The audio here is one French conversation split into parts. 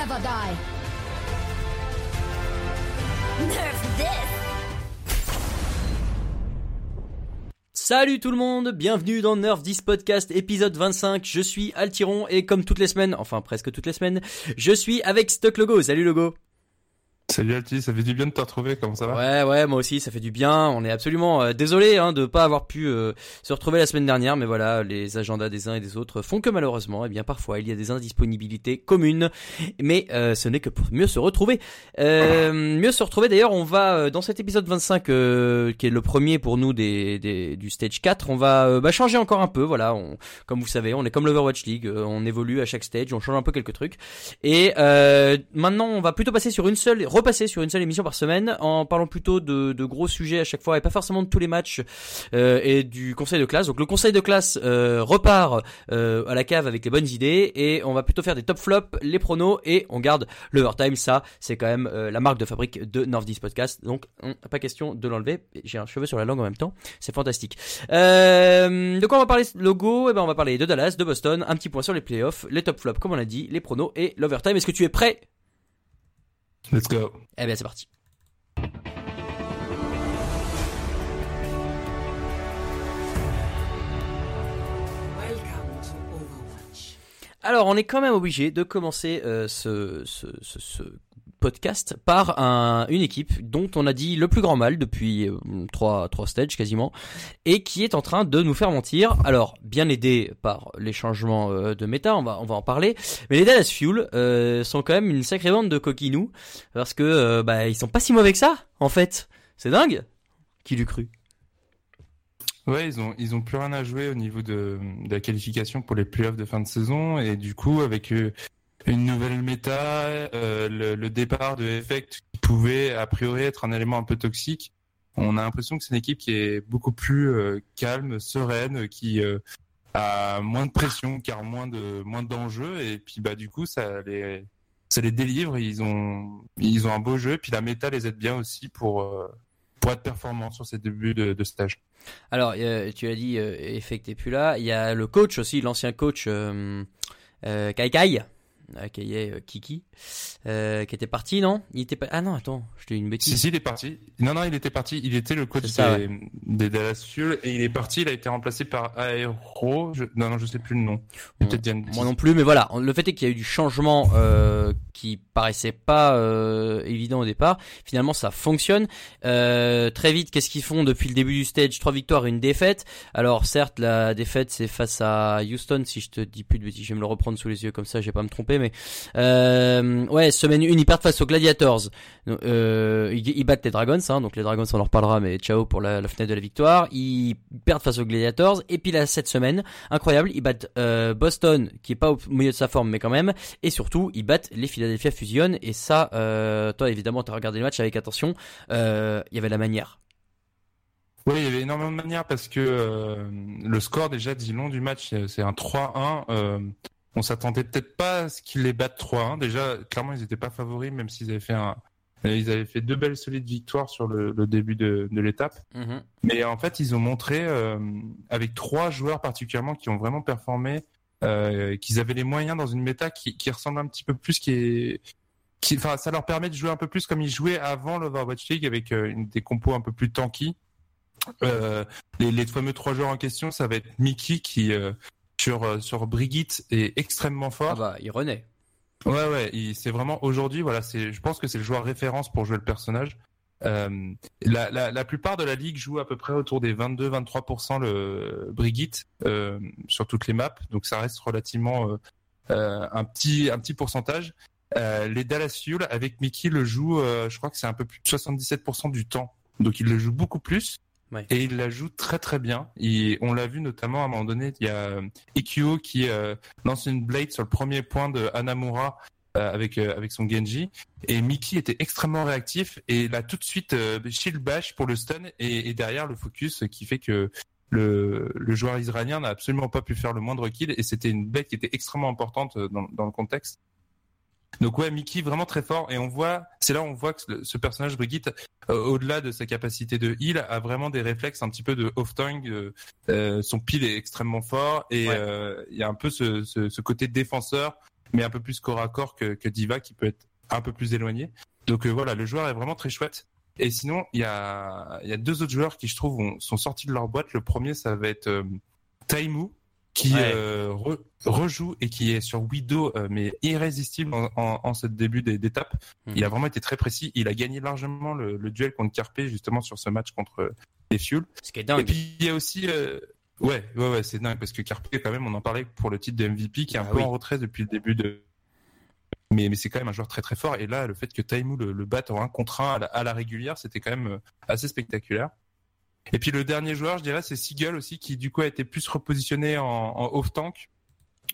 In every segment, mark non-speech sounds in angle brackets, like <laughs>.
never die. Nerf this. Salut tout le monde, bienvenue dans Nerf 10 Podcast épisode 25. Je suis Altiron et comme toutes les semaines, enfin presque toutes les semaines, je suis avec Stock Logo. Salut Logo. Salut Alti, ça fait du bien de te retrouver, comment ça va? Ouais, ouais, moi aussi, ça fait du bien. On est absolument euh, désolé hein, de pas avoir pu euh, se retrouver la semaine dernière, mais voilà, les agendas des uns et des autres font que malheureusement, eh bien parfois il y a des indisponibilités communes, mais euh, ce n'est que pour mieux se retrouver. Euh, mieux se retrouver. D'ailleurs, on va euh, dans cet épisode 25, euh, qui est le premier pour nous des, des du stage 4, on va bah, changer encore un peu. Voilà, on, comme vous savez, on est comme l'Overwatch League, on évolue à chaque stage, on change un peu quelques trucs. Et maintenant, on va plutôt passer sur une seule, repasser sur une seule émission par semaine, en parlant plutôt de, de gros sujets à chaque fois et pas forcément de tous les matchs euh, et du conseil de classe. Donc le conseil de classe euh, repart euh, à la cave avec les bonnes idées et on va plutôt faire des top flops, les pronos et on garde l'overtime. Ça, c'est quand même euh, la marque de fabrique de 10 Podcast. Donc on- pas question de l'enlever. J'ai un cheveu sur la langue en même temps, c'est fantastique. Euh, de quoi on va parler logo? Eh ben on va parler de Dallas, de Boston, un petit point sur les playoffs, les top flops comme on l'a dit, les pronos et l'overtime. Est-ce que tu es prêt? Let's go. Eh bien c'est parti. Alors, on est quand même obligé de commencer euh, ce, ce, ce, ce podcast par un, une équipe dont on a dit le plus grand mal depuis euh, trois, trois stages quasiment, et qui est en train de nous faire mentir. Alors, bien aidé par les changements euh, de méta, on va, en parler, mais les Dallas Fuel euh, sont quand même une sacrée bande de coquinous, parce que bah, ils sont pas si mauvais que ça, en fait. C'est dingue Qui l'eût cru? Ouais, ils ont plus rien à jouer au niveau de, la qualification pour les playoffs de fin de saison et du coup avec euh, une nouvelle méta, euh, le, départ de Effect qui pouvait a priori être un élément un peu toxique, on a l'impression que c'est une équipe qui est beaucoup plus euh, calme, sereine, qui euh, a moins de pression, car moins de moins d'enjeux. Et puis bah du coup ça les ça les délivre, ils ont ils ont un beau jeu, puis la méta les aide bien aussi pour pour être performant sur ces débuts de, stage. Alors, tu as dit, Effect est plus là. Il y a le coach aussi, l'ancien coach euh, Kai Euh, Kiki, euh, qui était parti, non? Il était pas. Ah non, attends, je te dis une Si, bêtise. si, il est parti. Non, non, il était parti. Il était le coach ça, des, des Dallas Fuel et il est parti. Il a été remplacé par Aero. Je... Non, non, je sais plus le nom. Bon. Moi non plus, mais voilà. Le fait est qu'il y a eu du changement euh, qui paraissait pas euh, évident au départ. Finalement, ça fonctionne. Très vite, qu'est-ce qu'ils font depuis le début du stage? Trois victoires, une défaite. Alors certes, la défaite c'est face à Houston. Si je te dis plus de bêtises, je vais me le reprendre sous les yeux comme ça, je vais pas me tromper. Euh, ouais, semaine 1, ils perdent face aux Gladiators. Euh, ils, battent les Dragons, hein, donc les Dragons on en reparlera, mais ciao pour la, fenêtre de la victoire. Ils perdent face aux Gladiators. Et puis là, cette semaine, incroyable, ils battent euh, Boston, qui est pas au milieu de sa forme, mais quand même. Et surtout, ils battent les Philadelphia Fusion. Et ça, toi évidemment, t'as regardé le match avec attention. Il y avait la manière. Oui, il y avait énormément de manières parce que le score déjà dit long du match, c'est un 3-1. Euh, on s'attendait peut-être pas à ce qu'ils les battent 3-1. Déjà, clairement, ils n'étaient pas favoris, même s'ils avaient fait un, ils avaient fait deux belles solides victoires sur le, le début de, de l'étape. Mhm. Mais en fait, ils ont montré, euh, avec trois joueurs particulièrement qui ont vraiment performé, euh, qu'ils avaient les moyens dans une méta qui, qui ressemble un petit peu plus, qui est, qui, enfin, ça leur permet de jouer un peu plus comme ils jouaient avant l'Overwatch League avec euh, une, des compos un peu plus tanky. Euh, les, les fameux trois joueurs en question, ça va être Mickey qui euh, sur euh, sur Brigitte est extrêmement fort. Ah bah, il renaît. Ouais, ouais, c'est vraiment aujourd'hui, voilà, c'est, je pense que c'est le joueur référence pour jouer le personnage. Euh, la, la, la plupart de la ligue joue à peu près autour des 22-23% le Brigitte euh, sur toutes les maps, donc ça reste relativement euh, un petit un petit pourcentage. Les Dallas Fuel avec Mickey le joue, je crois que c'est un peu plus de 77% du temps, donc il le joue beaucoup plus. Et il la joue très très bien. On l'a vu notamment à un moment donné, il y a euh, Ikyo qui euh, lance une blade sur le premier point de Hanamura euh, avec euh, avec son Genji et Mickey était extrêmement réactif et a tout de suite euh, shield bash pour le stun et, et derrière le focus qui fait que le, le joueur israélien n'a absolument pas pu faire le moindre kill et c'était une bête qui était extrêmement importante euh, dans, dans le contexte. Donc ouais, Mickey vraiment très fort et on voit, c'est là où on voit que ce, personnage Brigitte, euh, au-delà de sa capacité de heal, a vraiment des réflexes un petit peu de off-tank. euh, euh, son pile est extrêmement fort et Ouais. euh, il y a un peu ce, ce, ce côté défenseur mais un peu plus corps à corps que, que Diva qui peut être un peu plus éloigné. Donc voilà, le joueur est vraiment très chouette. Et sinon, il y a, y a deux autres joueurs qui, je trouve, sont sortis de leur boîte. Le premier, ça va être euh, Taimu, qui euh, rejoue et qui est sur Widow, euh, mais irrésistible en, en, ce début d'étape. Mhm. Il a vraiment été très précis. Il a gagné largement le, duel contre Carpe, justement, sur ce match contre les Fuel. Ce qui est dingue. Et puis, il y a aussi... Ouais, ouais, ouais, c'est dingue parce que Carpe, quand même, on en parlait pour le titre de MVP, qui est un ah peu en retrait depuis le début de, mais, mais c'est quand même un joueur très très fort. Et là, le fait que Taimu le, le batte en 1 contre 1 à la, régulière, c'était quand même euh, assez spectaculaire. Et puis le dernier joueur, je dirais, c'est Seagull aussi, qui du coup a été plus repositionné en, en off-tank.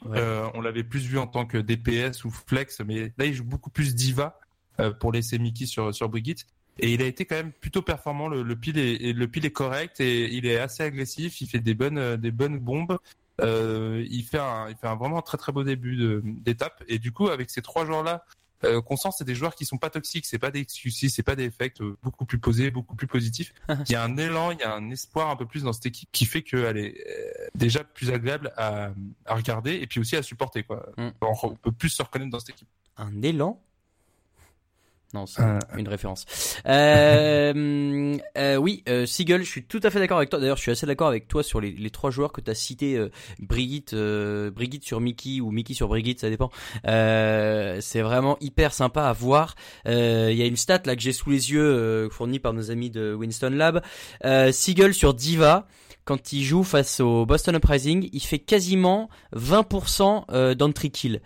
Euh, on l'avait plus vu en tant que DPS ou flex, mais là il joue beaucoup plus diva euh, pour laisser Mickey sur, sur Brigitte. Et il a été quand même plutôt performant. Le, le pile est, le pile est correct et il est assez agressif. Il fait des bonnes, des bonnes bombes. Euh, il fait un, il fait un vraiment très très beau début d'étape. Et du coup, avec ces trois joueurs-là, euh, qu'on sent, c'est des joueurs qui sont pas toxiques, c'est pas des excuses, c'est pas des effects euh, beaucoup plus posés, beaucoup plus positifs. <laughs> il y a un élan, il y a un espoir un peu plus dans cette équipe qui fait qu'elle est euh, déjà plus agréable à, à, regarder et puis aussi à supporter. Quoi. Mm. On peut plus se reconnaître dans cette équipe. Un élan non, c'est euh, une référence. Euh, <laughs> euh, oui, euh, Seagull, je suis tout à fait d'accord avec toi. D'ailleurs, je suis assez d'accord avec toi sur les, les trois joueurs que tu as cités, Brigitte, Brigitte sur Mickey ou Mickey sur Brigitte, ça dépend. c'est vraiment hyper sympa à voir. Il y a une stat là que j'ai sous les yeux, fournie par nos amis de Winston Lab. Seagull sur Diva quand il joue face au Boston Uprising, il fait quasiment 20% d'entry kill.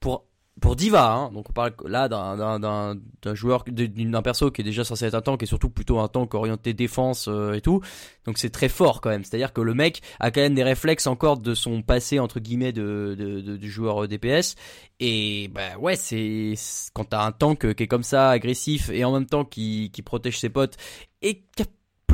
Pour pour Diva, hein, donc on parle là d'un joueur, d'un perso qui est déjà censé être un tank et surtout plutôt un tank orienté défense euh, et tout. Donc c'est très fort quand même. C'est-à-dire que le mec a quand même des réflexes encore de son passé entre guillemets de, de, joueur DPS. Et bah ouais, c'est quand t'as un tank qui est comme ça, agressif et en même temps qui, qui protège ses potes et qui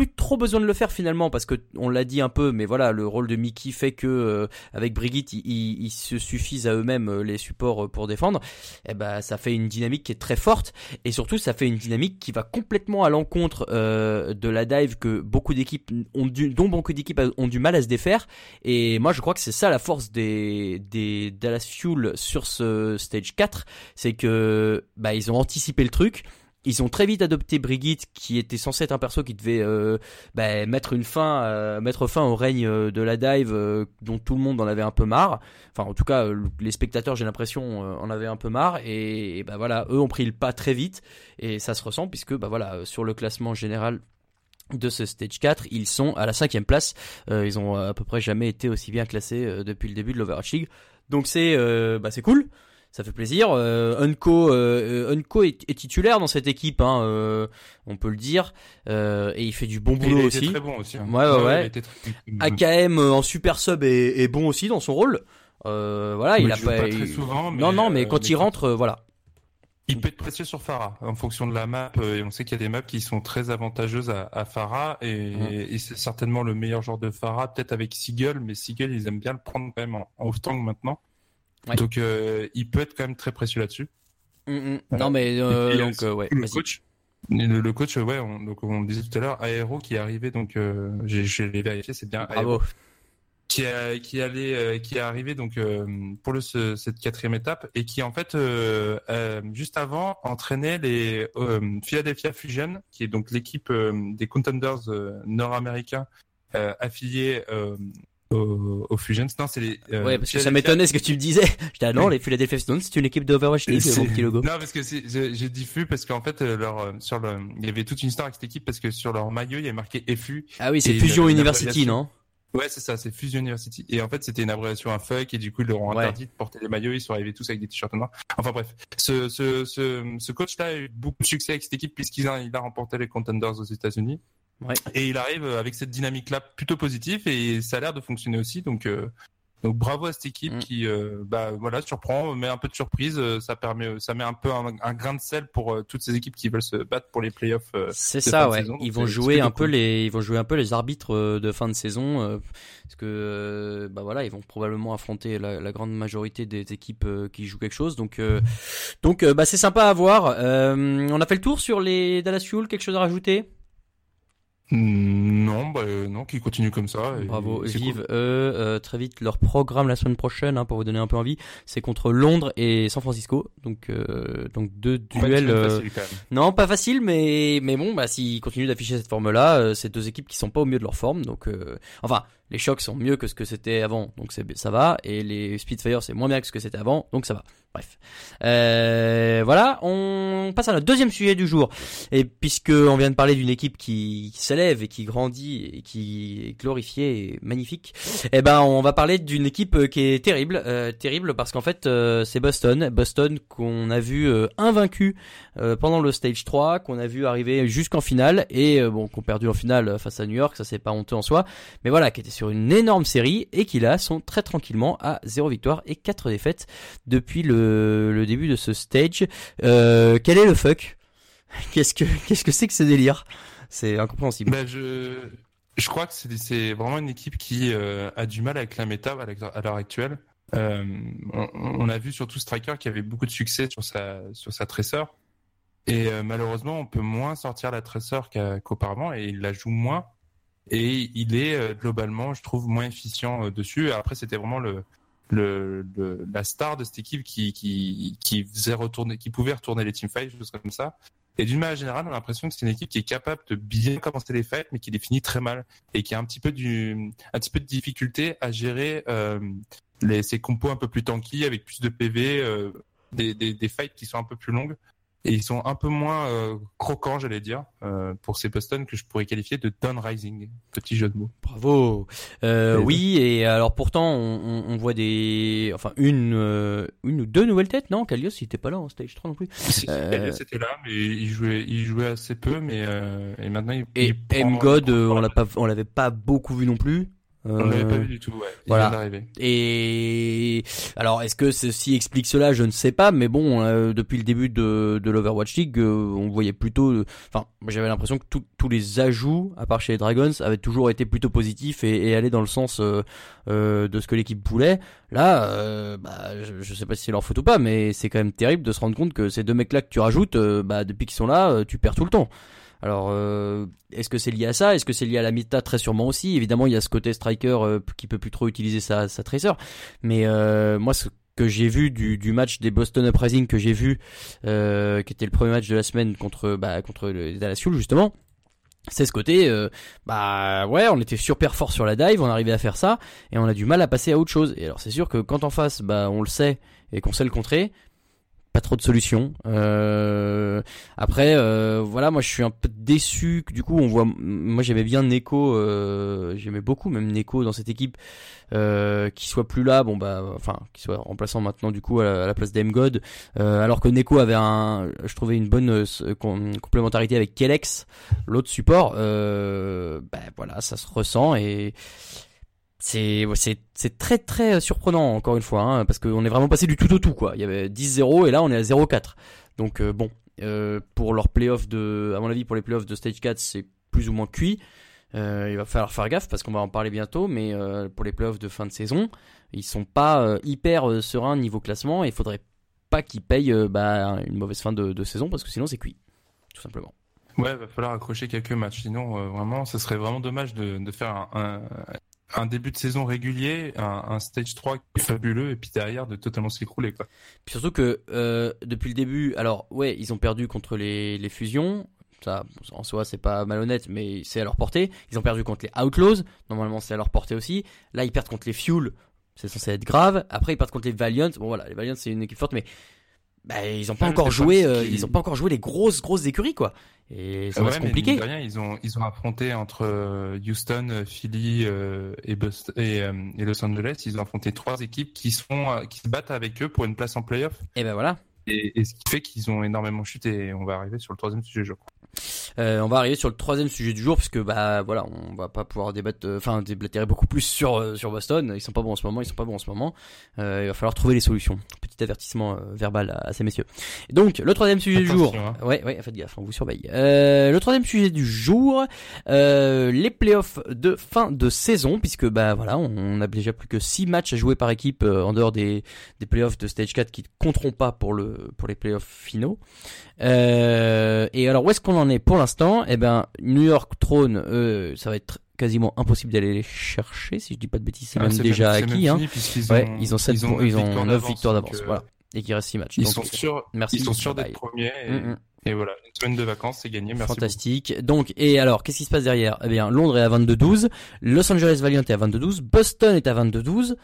plus trop besoin de le faire finalement parce que on l'a dit un peu, mais voilà, le rôle de Mickey fait que euh, avec Brigitte, ils, se suffisent à eux-mêmes euh, les supports euh, pour défendre. Et eh ben, ça fait une dynamique qui est très forte et surtout ça fait une dynamique qui va complètement à l'encontre de la dive que beaucoup d'équipes ont du, dont beaucoup d'équipes ont du mal à se défaire. Et moi, je crois que c'est ça la force des des Dallas Fuel sur ce stage 4, c'est que bah ils ont anticipé le truc ils ont très vite adopté Brigitte, qui était censé être un perso qui devait euh, bah, mettre une fin, euh, mettre fin au règne euh, de la dive, dont tout le monde en avait un peu marre. Enfin, en tout cas, les spectateurs, j'ai l'impression, en avaient un peu marre. Et, bah voilà, eux ont pris le pas très vite, et ça se ressent puisque bah voilà, sur le classement général de ce stage 4, ils sont à la cinquième place. ils ont à peu près jamais été aussi bien classés depuis le début de l'Overwatch. Donc c'est bah c'est cool ça fait plaisir. Euh, Unco, euh, Unco est, titulaire dans cette équipe, hein, euh, on peut le dire, euh, et il fait du bon boulot aussi. Très bon aussi. Hein. Ouais, ouais, ouais. AKM en super sub est, est, bon aussi dans son rôle. voilà, il, a pas. très souvent, non, non, mais quand il rentre, voilà. Il peut être précieux sur Farah en fonction de la map. Et on sait qu'il y a des maps qui sont très avantageuses à, à Farah et, mm. et c'est certainement le meilleur genre de Farah, peut-être avec Seagull, mais Seagull ils aiment bien le prendre quand même en, en off-tank maintenant. Donc euh, il peut être quand même très précieux là-dessus. Mm, mm. Non mais euh, donc euh, ouais. Le coach, le, coach, ouais, on, donc on disait tout à l'heure, Aero qui est arrivé, donc euh, j'ai vérifié, c'est bien Bravo. qui a, qui allait, qui est arrivé donc pour le ce, cette quatrième étape et qui en fait juste avant entraînait les Philadelphia Fusion, qui est donc l'équipe des contenders nord-américains affiliés au, au Fusions. Non, c'est les. Euh, ouais, parce que ça m'étonnait ce que tu me disais. <laughs> J'étais ah non, les Philadelphia Stones, c'est une équipe d'Overwatch League, mon petit logo. Non, parce que j'ai dit FU parce qu'en fait, euh, leur euh, sur le, il y avait toute une histoire avec cette équipe parce que sur leur maillot, il y avait marqué FU. Ah oui, c'est Fusion University, non? Ouais, c'est ça, c'est Fusion University. Et en fait, c'était une abréviation à fuck, et du coup, ils leur ont interdit de porter les maillots, ils sont arrivés tous avec des t-shirts noirs. Enfin bref, ce, ce, ce, ce coach-là a eu beaucoup de succès avec cette équipe puisqu'il a, il a remporté les Contenders aux États-Unis. Et il arrive avec cette dynamique-là plutôt positive et ça a l'air de fonctionner aussi. Donc, euh, donc bravo à cette équipe mm. qui, euh, bah voilà, surprend, met un peu de surprise. Euh, ça permet, ça met un peu un, grain de sel pour toutes ces équipes qui veulent se battre pour les playoffs. c'est ça, ouais. ils vont jouer un peu les, ils vont jouer un peu les arbitres de fin de saison, parce que bah voilà, ils vont probablement affronter la, la grande majorité des équipes qui jouent quelque chose. Donc, donc bah c'est sympa à voir. on a fait le tour sur les Dallas Fuel. Quelque chose à rajouter? Mm, Non, bah, euh, non, qui continue comme ça. Bravo, vive cool. eux. Euh, très vite, leur programme la semaine prochaine, hein, pour vous donner un peu envie, c'est contre Londres et San Francisco. Donc, euh, donc deux duels. de euh, facile, quand même. Non, pas facile, mais mais bon, bah s'ils continuent d'afficher cette forme-là, euh, c'est deux équipes qui sont pas au mieux de leur forme. Donc, euh, enfin, les chocs sont mieux que ce que c'était avant, donc ça va. Et les Spitfire, c'est moins bien que ce que c'était avant, donc ça va. Bref, euh, voilà, on passe à notre deuxième sujet du jour. Et puisque on vient de parler d'une équipe qui, s'élève et qui grandit et qui est glorifiée et magnifique, eh ben on va parler d'une équipe qui est terrible, euh, terrible parce qu'en fait euh, c'est Boston, Boston qu'on a vu euh, invaincu euh, pendant le stage 3, qu'on a vu arriver jusqu'en finale et euh, bon qu'on perdu en finale face à New York, ça c'est pas honteux en soi, mais voilà qui était sur une énorme série et qui là sont très tranquillement à 0 victoire et 4 défaites depuis le, début de ce stage. Euh, quel est le fuck? Qu'est-ce que qu'est-ce que c'est que ce délire? C'est incompréhensible. Bah, je, crois que c'est vraiment une équipe qui euh, a du mal avec la méta à l'heure actuelle. Euh, on, a vu surtout Striker qui avait beaucoup de succès sur sa sur sa tresseur. Et malheureusement, on peut moins sortir la tresseur qu'a- qu'auparavant et il la joue moins. Et il est euh, globalement, je trouve, moins efficient euh, dessus. Après, c'était vraiment la star de cette équipe qui, faisait retourner, qui pouvait retourner les teamfights, choses comme ça. Et d'une manière générale, on a l'impression que c'est une équipe qui est capable de bien commencer les fights, mais qui les finit très mal et qui a un petit peu de difficulté à gérer euh, les, ses compos un peu plus tanky avec plus de PV, euh, des fights qui sont un peu plus longues. Et ils sont un peu moins euh, croquants, j'allais dire, euh, pour ces Boston que je pourrais qualifier de down rising. Petit jeu de mots. Bravo. Euh, oui, et alors pourtant on, voit des, enfin une, euh, une ou deux nouvelles têtes, non Kalios il était pas là en stage 3 non plus. <laughs> Euh, Elias était là, mais il jouait, il jouait assez peu, mais euh, et maintenant il. Et il prend- M God, on l'a pas, on l'avait pas beaucoup vu non plus. On l'avait Euh, pas vu du tout, ouais. Il voilà. vient. Et alors, est-ce que ceci explique cela? Je ne sais pas, mais bon, euh, depuis le début de, de l'Overwatch League, euh, on voyait plutôt, euh, enfin, j'avais l'impression que tout- tous les ajouts, à part chez les Dragons, avaient toujours été plutôt positifs et, et allaient dans le sens euh, euh, de ce que l'équipe voulait. Là, euh, bah, je, je sais pas si c'est leur faute ou pas, mais c'est quand même terrible de se rendre compte que ces deux mecs-là que tu rajoutes, euh, bah, depuis qu'ils sont là, euh, tu perds tout le temps. Alors, euh, est-ce que c'est lié à ça? Est-ce que c'est lié à la méta Très sûrement aussi. Évidemment, il y a ce côté striker euh, qui peut plus trop utiliser sa, sa tracer. Mais euh, moi, ce que j'ai vu du, du match des Boston Uprising que j'ai vu, euh, qui était le premier match de la semaine contre bah, contre les Dallas Fuel justement, c'est ce côté, bah ouais, on était super fort sur la dive, on arrivait à faire ça, et on a du mal à passer à autre chose. Et alors c'est sûr que quand en face, bah on le sait et qu'on sait le contrer, pas trop de solutions. Après, euh, voilà, moi je suis un peu déçu. Du coup, on voit, moi j'aimais bien Neko, euh, j'aimais beaucoup même Neko dans cette équipe, euh, qui soit plus là, bon bah, enfin, qui soit remplaçant maintenant du coup à la, place d'Emgod, euh, alors que Neko avait un, je trouvais une bonne complémentarité avec Kelex, l'autre support. Bah voilà, ça se ressent et c'est c'est c'est très très surprenant encore une fois hein, parce qu'on est vraiment passé du tout au tout quoi. Il y avait 10-0 et là on est à 0-4. Donc bon, euh, pour leur playoff de à mon avis pour les playoffs de stage 4, c'est plus ou moins cuit. Euh, il va falloir faire gaffe parce qu'on va en parler bientôt mais euh, pour les playoffs de fin de saison, ils sont pas hyper sereins niveau classement et il faudrait pas qu'ils payent bah, une mauvaise fin de, saison parce que sinon c'est cuit tout simplement. Ouais, va falloir accrocher quelques matchs. Sinon, vraiment, ce serait vraiment dommage de, faire un, un début de saison régulier, un, stage 3 qui est fabuleux, et puis derrière de totalement s'écrouler, surtout que euh, depuis le début, alors ouais, ils ont perdu contre les, les fusions. Ça, en soi, c'est pas malhonnête, mais c'est à leur portée. Ils ont perdu contre les Outlaws. Normalement, c'est à leur portée aussi. Là, ils perdent contre les Fuel. C'est censé être grave. Après, ils perdent contre les Valiant. Bon, voilà, les Valiant, c'est une équipe forte, mais bah, ils ont pas encore joué. euh, ils ont pas encore joué les grosses, grosses écuries, quoi. Et ça Euh, va ouais, se compliquer. rien, ils ont, ils ont affronté entre euh, Houston, euh, Philly euh, et, et, euh, et Los Angeles, ils ont affronté trois équipes qui, sont, qui se battent avec eux pour une place en playoff. Et ben voilà. Et, et ce qui fait qu'ils ont énormément chuté. Et on va arriver sur le troisième sujet, je crois. Euh, on va arriver sur le troisième sujet du jour puisque bah voilà on va pas pouvoir débattre euh, enfin déblatérer beaucoup plus sur euh, sur Boston ils sont pas bons en ce moment ils sont pas bons en ce moment Euh, il va falloir trouver les solutions petit avertissement euh, verbal à, à ces messieurs donc le troisième sujet du jour hein. ouais ouais faites gaffe on vous surveille euh, le troisième sujet du jour euh, les playoffs de fin de saison puisque bah voilà on, on a déjà plus que six matchs à jouer par équipe euh, en dehors des des playoffs de stage 4 qui ne compteront pas pour le pour les playoffs finaux euh, et alors où est-ce qu'on en est pour l'instant? Eh ben New York trône, euh, ça va être quasiment impossible d'aller les chercher si je dis pas de bêtises, c'est Ah, même déjà même acquis. Hein. fini, puisqu'ils Ouais, ont- ils ont 7 ils ils ont, neuf victoires 9 victoires d'avance, euh, voilà. Et qu'il reste 6 matchs. Ils Donc, sont sûrs, merci. ils sont sûrs d'être premiers. Et, Mm, mm. et voilà, une semaine de vacances, c'est gagné. Merci. Fantastique. Donc, et alors, qu'est-ce qui se passe derrière? Eh bien, Londres est à 22-12, Los Angeles Valiant est à 22-12, Boston est à 22-12,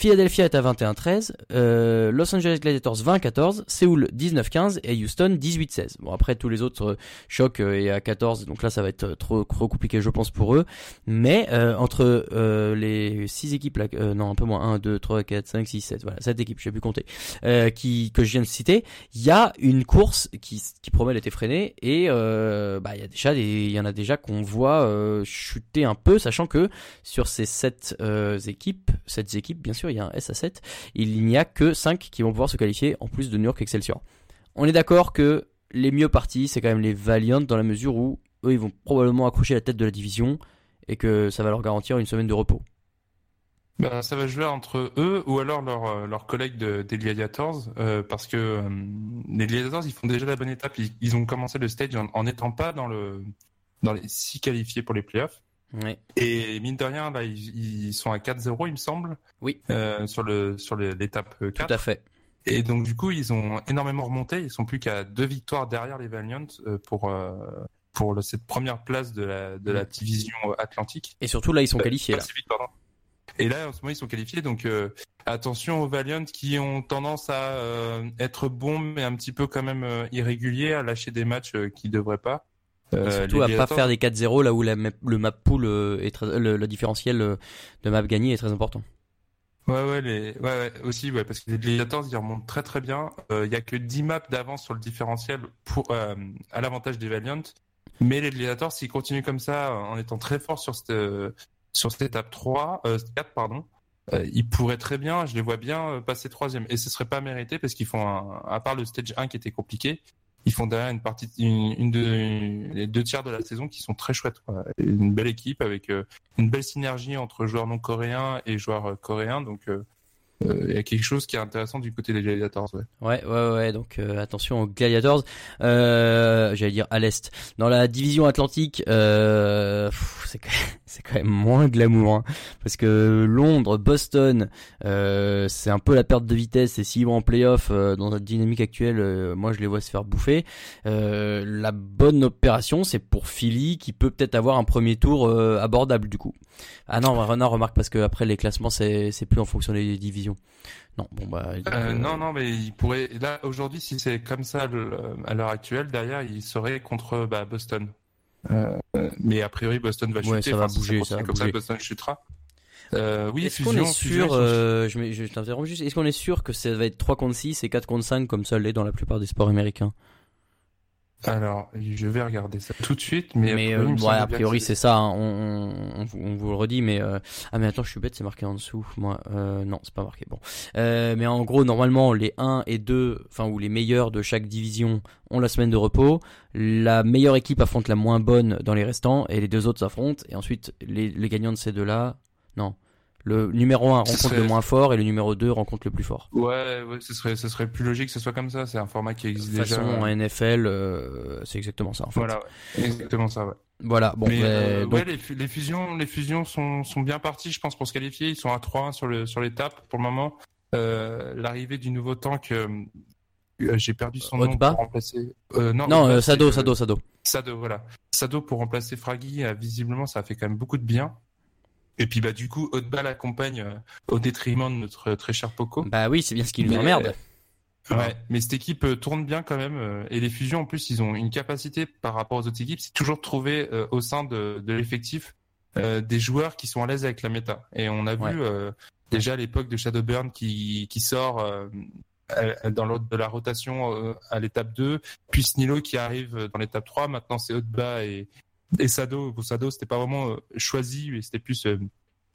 Philadelphia est à 21-13, euh, Los Angeles Gladiators 20-14, Séoul 19-15 et Houston 18-16. Bon, après, tous les autres euh, chocs euh, est à 14, donc là, ça va être trop, trop compliqué, je pense, pour eux. Mais entre les 6 équipes, non, un peu moins, 1, 2, 3, 4, 5, 6, 7, voilà, 7 équipes, je sais plus compter, qui, que je viens de citer, il y a une course qui, qui promet d'être effrénée et bah il y a déjà des, y en a déjà qu'on voit chuter un peu, sachant que sur ces sept euh, équipes, sept équipes bien sûr, il y a un S à 7, il n'y a que 5 qui vont pouvoir se qualifier en plus de New York Excelsior. On est d'accord que les mieux partis, c'est quand même les Valiant dans la mesure où eux ils vont probablement accrocher la tête de la division et que ça va leur garantir une semaine de repos. Bah, ça va jouer entre eux ou alors leurs euh, collègues de, des Gladiators, euh, parce que euh, les Gladiators, ils font déjà la bonne étape. Ils, ont commencé le stage en n'étant pas dans dans les six qualifiés pour les playoffs. Ouais. Et mine de rien, là, ils, ils sont à 4-0, il me semble. Oui. Euh, sur le sur l'étape euh, 4. Tout à fait. Et donc du coup, ils ont énormément remonté. Ils sont plus qu'à deux victoires derrière les Valiant euh, pour euh, pour le- cette première place de la de la division euh, Atlantique. Et surtout là ils sont Euh, qualifiés là. Et là, en ce moment, ils sont qualifiés. Donc euh, attention aux Valiant qui ont tendance à euh, être bons, mais un petit peu quand même euh, irréguliers, à lâcher des matchs euh, qu'ils devraient pas. Et Euh, surtout à pas faire des 4-0 là où la le map pool euh, est très, le, le différentiel euh, de map gagné est très important. Ouais, ouais, les... ouais, ouais, aussi, ouais, parce que les Gladiators, ils remontent très très bien. Euh, Il y a que 10 maps d'avance sur le différentiel pour, euh, à l'avantage des Valiant. Mais les Gladiators, s'ils continuent comme ça, en étant très forts sur cette, euh, sur cette étape 3, euh, 4, pardon, euh, ils pourraient très bien, je les vois bien euh, passer troisième. Et ce serait pas mérité parce qu'ils font, un, à part le stage 1 qui était compliqué, ils font derrière une partie, une, une de, les deux tiers de la saison qui sont très chouettes. quoi. Une belle équipe avec euh, une belle synergie entre joueurs non coréens et joueurs euh, coréens. Donc, euh, euh, il y a quelque chose qui est intéressant du côté des Gladiators. Ouais. Ouais, ouais, ouais. Donc attention aux Gladiators. J'allais dire à l'est. Dans la division Atlantique, c'est c'est quand même moins glamour, hein, parce que Londres, Boston, euh, c'est un peu la perte de vitesse. Et s'ils vont en playoff euh, dans notre dynamique actuelle, euh, moi je les vois se faire bouffer. Euh, la bonne opération, c'est pour Philly qui peut peut-être avoir un premier tour euh, abordable du coup. Ah non, non, remarque parce que après les classements, c'est c'est plus en fonction des divisions. Non, bon bah. Euh, non, non, mais il pourrait. Là, aujourd'hui, si c'est comme ça le- à l'heure actuelle, derrière, il serait contre bah, Boston. Euh, mais a priori, Boston va chuter. Ouais, ça va Enfin, bouger, ça va comme bouger. Boston chutera. Euh, oui, Est-ce qu'on fusion, est fusion, sûr, ils sont- euh, je, mets- je t'interromps juste, est-ce qu'on est sûr que ça va être 3 contre 6 et 4 contre 5 comme ça l'est dans la plupart des sports américains? Alors, je vais regarder ça tout de suite, mais, Mais a euh, ouais, a priori c'est ça, hein, on, on, on vous- le redit, mais euh, ah mais attends je suis bête, c'est marqué en dessous, moi. Euh, non c'est pas marqué, bon. Euh, mais en gros normalement les 1 et 2, enfin ou les meilleurs de chaque division ont la semaine de repos, la meilleure équipe affronte la moins bonne dans les restants et les deux autres s'affrontent et ensuite les, les gagnants de ces deux là, non, le numéro 1 Ce rencontre serait- le moins fort et le numéro 2 rencontre le plus fort. Ouais, ouais, ce serait, ce serait plus logique que ce soit comme ça. C'est un format qui De existe toute façon, déjà. en NFL, euh, c'est exactement ça en fait. Voilà, ouais. exactement ça, ouais. Voilà, bon, mais ben, euh, donc- ouais, les, fu- les fusions, les fusions sont, sont bien parties, je pense, pour se qualifier. Ils sont à 3-1 sur le sur l'étape pour le moment. Euh, L'arrivée du nouveau tank, j'ai perdu son nom pour remplacer. Non, Sado, Sado, Sado. Sado, voilà. Sado pour remplacer Fraggy, visiblement, ça a fait quand même beaucoup de bien. Et puis bah du coup, Haute-bas l'accompagne euh, au détriment de notre très cher Poco. Bah oui, c'est bien ce qui nous emmerde. Ouais, mais cette équipe euh, tourne bien quand même. euh, et les fusions, en plus, ils ont une capacité par rapport aux autres équipes, c'est toujours de trouver euh, au sein de, de l'effectif euh, des joueurs qui sont à l'aise avec la méta. Et on a Ouais. vu euh, déjà à l'époque de Shadowburn qui, qui sort euh, à- dans l'ordre de la rotation euh, à l'étape 2, puis Snilo qui arrive euh, dans l'étape 3. Maintenant, c'est Haute-Bas et, et Sado. Pour Sado, c'était pas vraiment euh, choisi, mais c'était plus euh,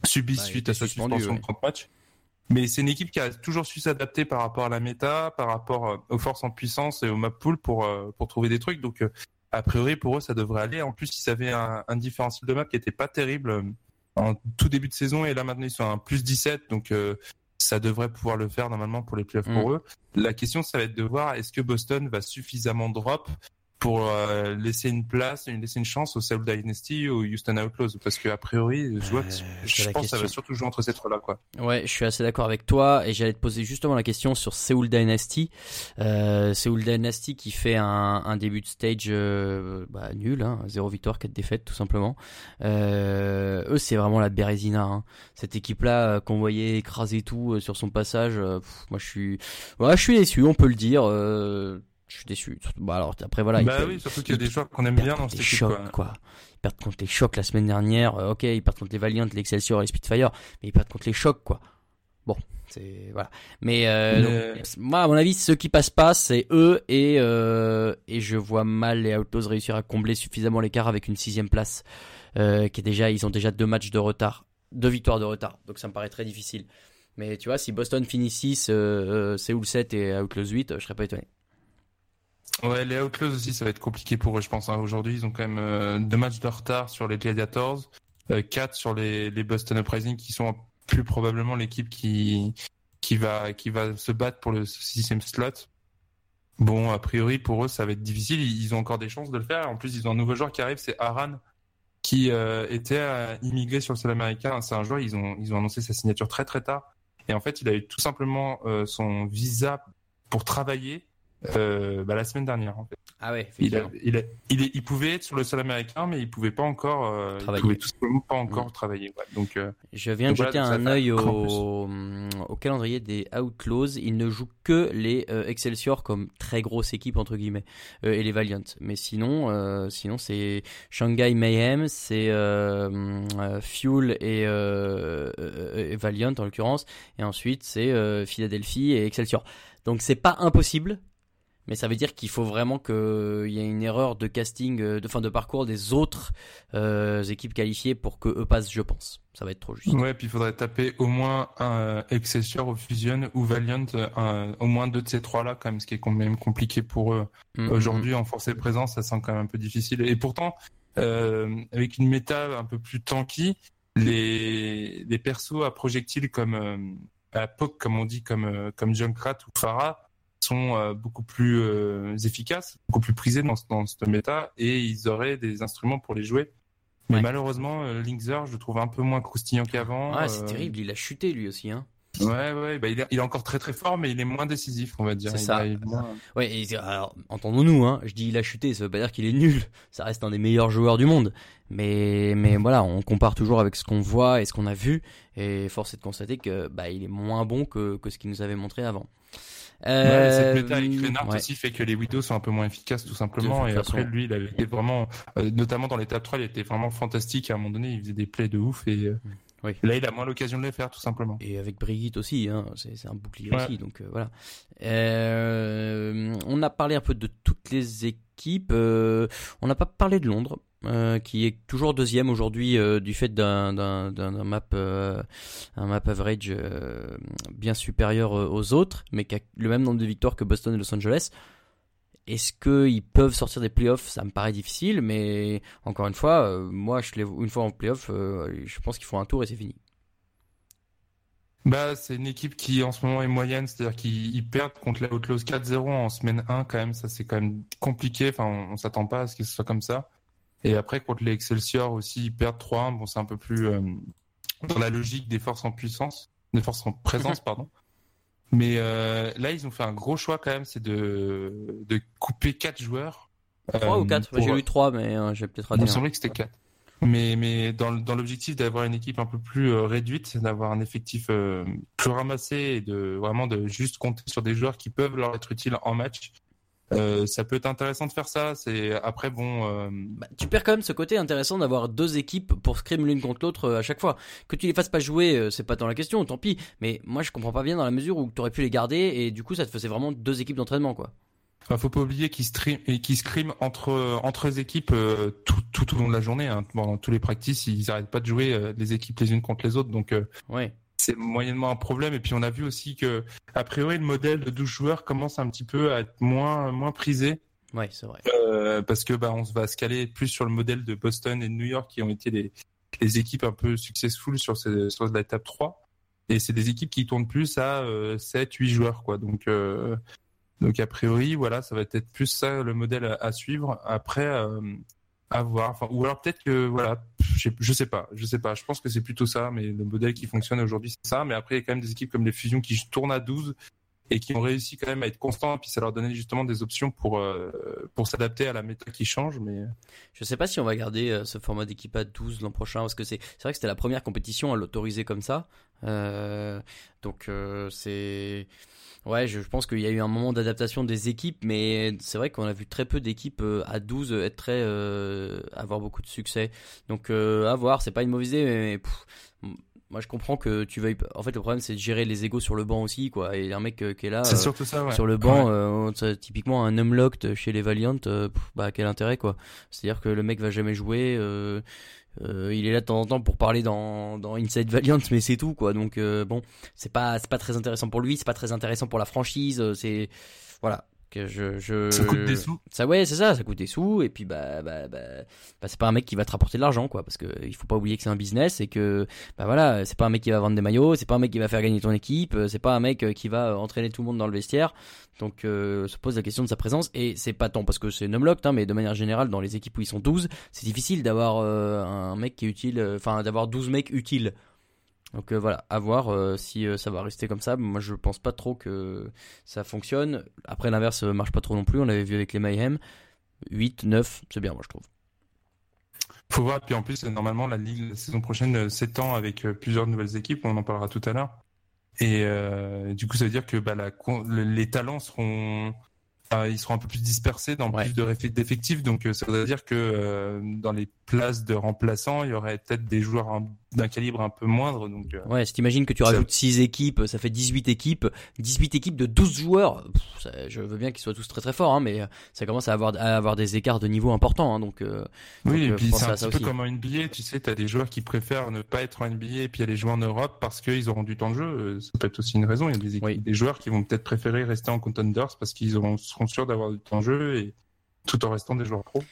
subi Bah, suite à sa suspension ouais. de 30 matchs. Mais c'est une équipe qui a toujours su s'adapter par rapport à la méta, par rapport euh, aux forces en puissance et au map pool pour, pour trouver des trucs. Donc, a priori, pour eux, ça devrait aller. En plus, ils avaient un, un différentiel de map qui était pas terrible en tout début de saison. Et là, maintenant, ils sont à un plus 17. Donc, euh, ça devrait pouvoir le faire normalement pour les playoffs pour eux. La question, ça va être de voir est-ce que Boston va suffisamment drop pour euh, laisser une place, laisser une chance au Seoul Dynasty ou au Houston Outlaws parce que a priori, je, vois que- je pense que ça va surtout jouer entre ces trois-là quoi. Ouais, je suis assez d'accord avec toi et j'allais te poser justement la question sur Seoul Dynasty. Euh, Seoul Dynasty qui fait un, un début de stage euh, bah, nul, hein, zéro victoire, quatre défaites tout simplement. Euh, eux, c'est vraiment la Bérésina. Hein. Cette équipe-là euh, qu'on voyait écraser tout euh, sur son passage, euh, pff, moi je suis, ouais, je suis déçu, on peut le dire. Je suis déçu. Bah alors après voilà. bah perdent- oui, surtout qu'il y a des joueurs qu'on aime bien dans cette les équipe chocs, quoi. quoi. Ils perdent contre les chocs la semaine dernière. euh, ok, ils perdent contre les Valiant, l'Excelsior et les Spitfire, mais ils perdent contre les chocs, quoi. Bon, c'est voilà. Mais, euh, Mais- donc, moi, à mon avis, ceux qui passent pas, c'est eux et euh, et je vois mal les Outlaws réussir à combler suffisamment l'écart avec une sixième place, qui est déjà, ils ont déjà deux matchs de retard, deux victoires de retard. Donc ça me paraît très difficile. Mais tu vois, si Boston finit 6, euh, euh, Seoul 7 et Outlaws 8, euh, je serais pas étonné. Ouais, les Outlaws aussi, ça va être compliqué pour eux, je pense. hein. Aujourd'hui, ils ont quand même euh, deux matchs de retard sur les Gladiators, euh, quatre sur les, les Boston Uprising, qui sont plus probablement l'équipe qui qui va qui va se battre pour le sixième slot. Bon, a priori, pour eux, ça va être difficile. Ils ont encore des chances de le faire. En plus, ils ont un nouveau joueur qui arrive, c'est Aran, qui euh, était euh, immigré sur le sol américain. C'est un joueur, ils ont ils ont annoncé sa signature très très tard. Et en fait, il a eu tout simplement son visa pour travailler euh, bah, la semaine dernière. En fait. Ah ouais, Il, a- il, a- il, est- il pouvait être sur le sol américain, mais il pouvait pas encore, euh, il Travailler. pouvait tout simplement pas encore Mm. travailler. ouais. Donc, euh, Je viens de jeter voilà, un œil grand au, au calendrier des Outlaws. Ils ne jouent que les Excelsior comme très grosse équipe entre guillemets et les Valiant. Mais sinon, sinon c'est Shanghai Mayhem, c'est euh, Fuel et, et Valiant en l'occurrence, et ensuite c'est Philadelphie et Excelsior. Donc c'est pas impossible. Mais ça veut dire qu'il faut vraiment qu'il y ait une erreur de casting, euh, de fin de parcours des autres euh, équipes qualifiées pour que eux passent, je pense. Ça va être trop juste. ouais, puis il faudrait taper au moins un euh, Excelsior ou Fusion ou Valiant, un- au moins deux de ces trois-là, quand même, ce qui est quand même compliqué pour eux. Mm, Aujourd'hui, en force et présence, ça sent quand même un peu difficile. Et pourtant, euh, avec une méta un peu plus tanky, les, les persos à projectiles comme euh, à POC, comme on dit, comme, comme Junkrat ou Farah, sont euh, beaucoup plus euh, efficaces, beaucoup plus prisés dans, ce- dans méta, et ils auraient des instruments pour les jouer. Mais Ouais. malheureusement, euh, Linkzer, je le trouve un peu moins croustillant qu'avant. Ouais, c'est Euh, terrible, il a chuté lui aussi. Hein. Ouais, ouais, bah, il, est, il est encore très très fort, mais il est moins décisif, on va dire. C'est ça. a- il est moins- Ouais, et, alors, entendons-nous, hein, je dis il a chuté, ça veut pas dire qu'il est nul, ça reste un des meilleurs joueurs du monde. Mais, mais voilà, on compare toujours avec ce qu'on voit et ce qu'on a vu, et force est de constater que bah, il est moins bon que, que ce qu'il nous avait montré avant. Ouais, Euh, cette méta avec Reinhardt ouais. aussi fait que les Widows sont un peu moins efficaces tout simplement. Et après, lui, il avait été vraiment, euh, notamment dans l'étape 3, il était vraiment fantastique. À un moment donné, il faisait des plays de ouf. Et euh, Oui. là, il a moins l'occasion de les faire tout simplement. Et avec Brigitte aussi, hein, c'est c'est un bouclier Ouais. aussi, donc euh, voilà. Euh, on a parlé un peu de toutes les équipes. euh, on n'a pas parlé de Londres, euh, qui est toujours deuxième aujourd'hui euh, du fait d'un map, euh, un map average bien supérieur aux autres, mais qui a le même nombre de victoires que Boston et Los Angeles. Est-ce qu'ils peuvent sortir des playoffs? Ça me paraît difficile, mais encore une fois, moi, je une fois en playoff, je pense qu'il faut un tour et c'est fini. Bah, c'est une équipe qui en ce moment est moyenne, c'est-à-dire qu'ils ils perdent contre les Outlaws 4-0 en semaine 1 quand même. Ça, c'est quand même compliqué. Enfin, on, on s'attend pas à ce que ce soit comme ça. Et après, contre les Excelsior aussi, ils perdent 3-1. Bon, c'est un peu plus euh, dans la logique des forces en puissance, des forces en présence, <laughs> pardon. Mais euh, là, ils ont fait un gros choix quand même, c'est de, de couper quatre joueurs. 3 Euh, ou 4 pour- J'ai eu 3, mais euh, j'ai peut-être raté. Un. c'est vrai que c'était 4. Mais, mais dans, dans l'objectif d'avoir une équipe un peu plus euh, réduite, d'avoir un effectif euh, plus ramassé et de vraiment de juste compter sur des joueurs qui peuvent leur être utiles en match. Euh, ça peut être intéressant de faire ça. C'est après bon. euh, Bah, tu perds quand même ce côté intéressant d'avoir deux équipes pour scrim l'une contre l'autre euh, à chaque fois. Que tu les fasses pas jouer, euh, c'est pas dans la question, tant pis. Mais moi, je comprends pas bien dans la mesure où tu aurais pu les garder et du coup, ça te faisait vraiment deux équipes d'entraînement, quoi. Enfin, faut pas oublier qu'ils stream et qu'ils scriment entre entre les équipes euh, tout, tout au long de la journée. Hein. Bon, dans tous les practices, ils arrêtent pas de jouer euh, les équipes les unes contre les autres, donc euh, Ouais. C'est moyennement un problème. Et puis on a vu aussi que a priori le modèle de 12 joueurs commence un petit peu à être moins moins prisé Ouais, c'est vrai. euh, parce que bah on va se caler plus sur le modèle de Boston et de New York qui ont été les les équipes un peu successful sur ces, sur l'étape 3 et c'est des équipes qui tournent plus à euh, 7 8 joueurs quoi. Donc euh, Donc a priori, voilà, ça va être plus ça le modèle à, suivre. Après, euh, à voir. Ou alors peut-être que voilà, je, je sais pas, je sais pas. Je pense que c'est plutôt ça, mais le modèle qui fonctionne aujourd'hui c'est ça. Mais après, il y a quand même des équipes comme les Fusions qui tournent à 12 et qui ont réussi quand même à être constants. Puis ça leur donnait justement des options pour euh, pour s'adapter à la méta qui change. Mais je sais pas si on va garder euh, ce format d'équipe à 12 l'an prochain parce que c'est c'est vrai que c'était la première compétition à l'autoriser comme ça. Euh, donc euh, c'est Ouais, je pense qu'il y a eu un moment d'adaptation des équipes, mais c'est vrai qu'on a vu très peu d'équipes euh, à 12 être très euh, avoir beaucoup de succès. Donc euh, à voir, c'est pas une mauvaise idée, mais, moi je comprends que tu veuilles. En fait, le problème c'est de gérer les égos sur le banc aussi, quoi. Et un mec qui est là c'est surtout ça, ouais. sur le banc, typiquement un unlocked chez les Valiant, bah quel intérêt, quoi. C'est-à-dire que le mec va jamais jouer. Euh, il est là de temps en temps pour parler dans, Inside Valiant, mais c'est tout quoi. Donc euh, bon, c'est pas c'est pas très intéressant pour lui, c'est pas très intéressant pour la franchise. Euh, c'est voilà que je, je ça coûte des sous. Ça ouais c'est ça, ça coûte des sous et puis bah bah bah, bah c'est pas un mec qui va te rapporter de l'argent quoi parce que il faut pas oublier que c'est un business et que bah voilà c'est pas un mec qui va vendre des maillots, c'est pas un mec qui va faire gagner ton équipe, c'est pas un mec qui va entraîner tout le monde dans le vestiaire. Donc euh, se pose la question de sa présence et c'est pas tant parce que c'est numlocked hein, mais de manière générale dans les équipes où ils sont 12, c'est difficile d'avoir euh, un mec qui est utile euh, enfin d'avoir 12 mecs utiles. Donc euh, voilà, à voir si ça va rester comme ça. Moi je pense pas trop que ça fonctionne. Après l'inverse marche pas trop non plus, on l'avait vu avec les Mayhem. 8, 9, c'est bien moi je trouve. Faut voir, puis en plus normalement la ligue la saison prochaine s'étend avec plusieurs nouvelles équipes, on en parlera tout à l'heure. Et euh, du coup, ça veut dire que bah, la, les talents seront ils seront un peu plus dispersés dans plus d'effectifs. Donc, euh, ça veut dire que euh, dans les places de remplaçants, il y aurait peut-être des joueurs d'un calibre un peu moindre. Donc, euh, ouais, si t'imagines que tu rajoutes 6 équipes, ça fait 18 équipes, 18 équipes de 12 joueurs. je veux bien qu'ils soient tous très très forts, hein, mais ça commence à avoir, à avoir des écarts de niveau importants. Hein, donc, oui, et puis c'est un petit peu comme en NBA. Tu sais, t'as des joueurs qui préfèrent ne pas être en NBA et puis aller jouer en Europe parce qu'ils auront du temps de jeu. Ça peut être aussi une raison. Il y a des, des joueurs qui vont peut-être préférer rester en contenders parce qu'ils auront seront sûrs d'avoir du temps de jeu et tout en restant des joueurs pro.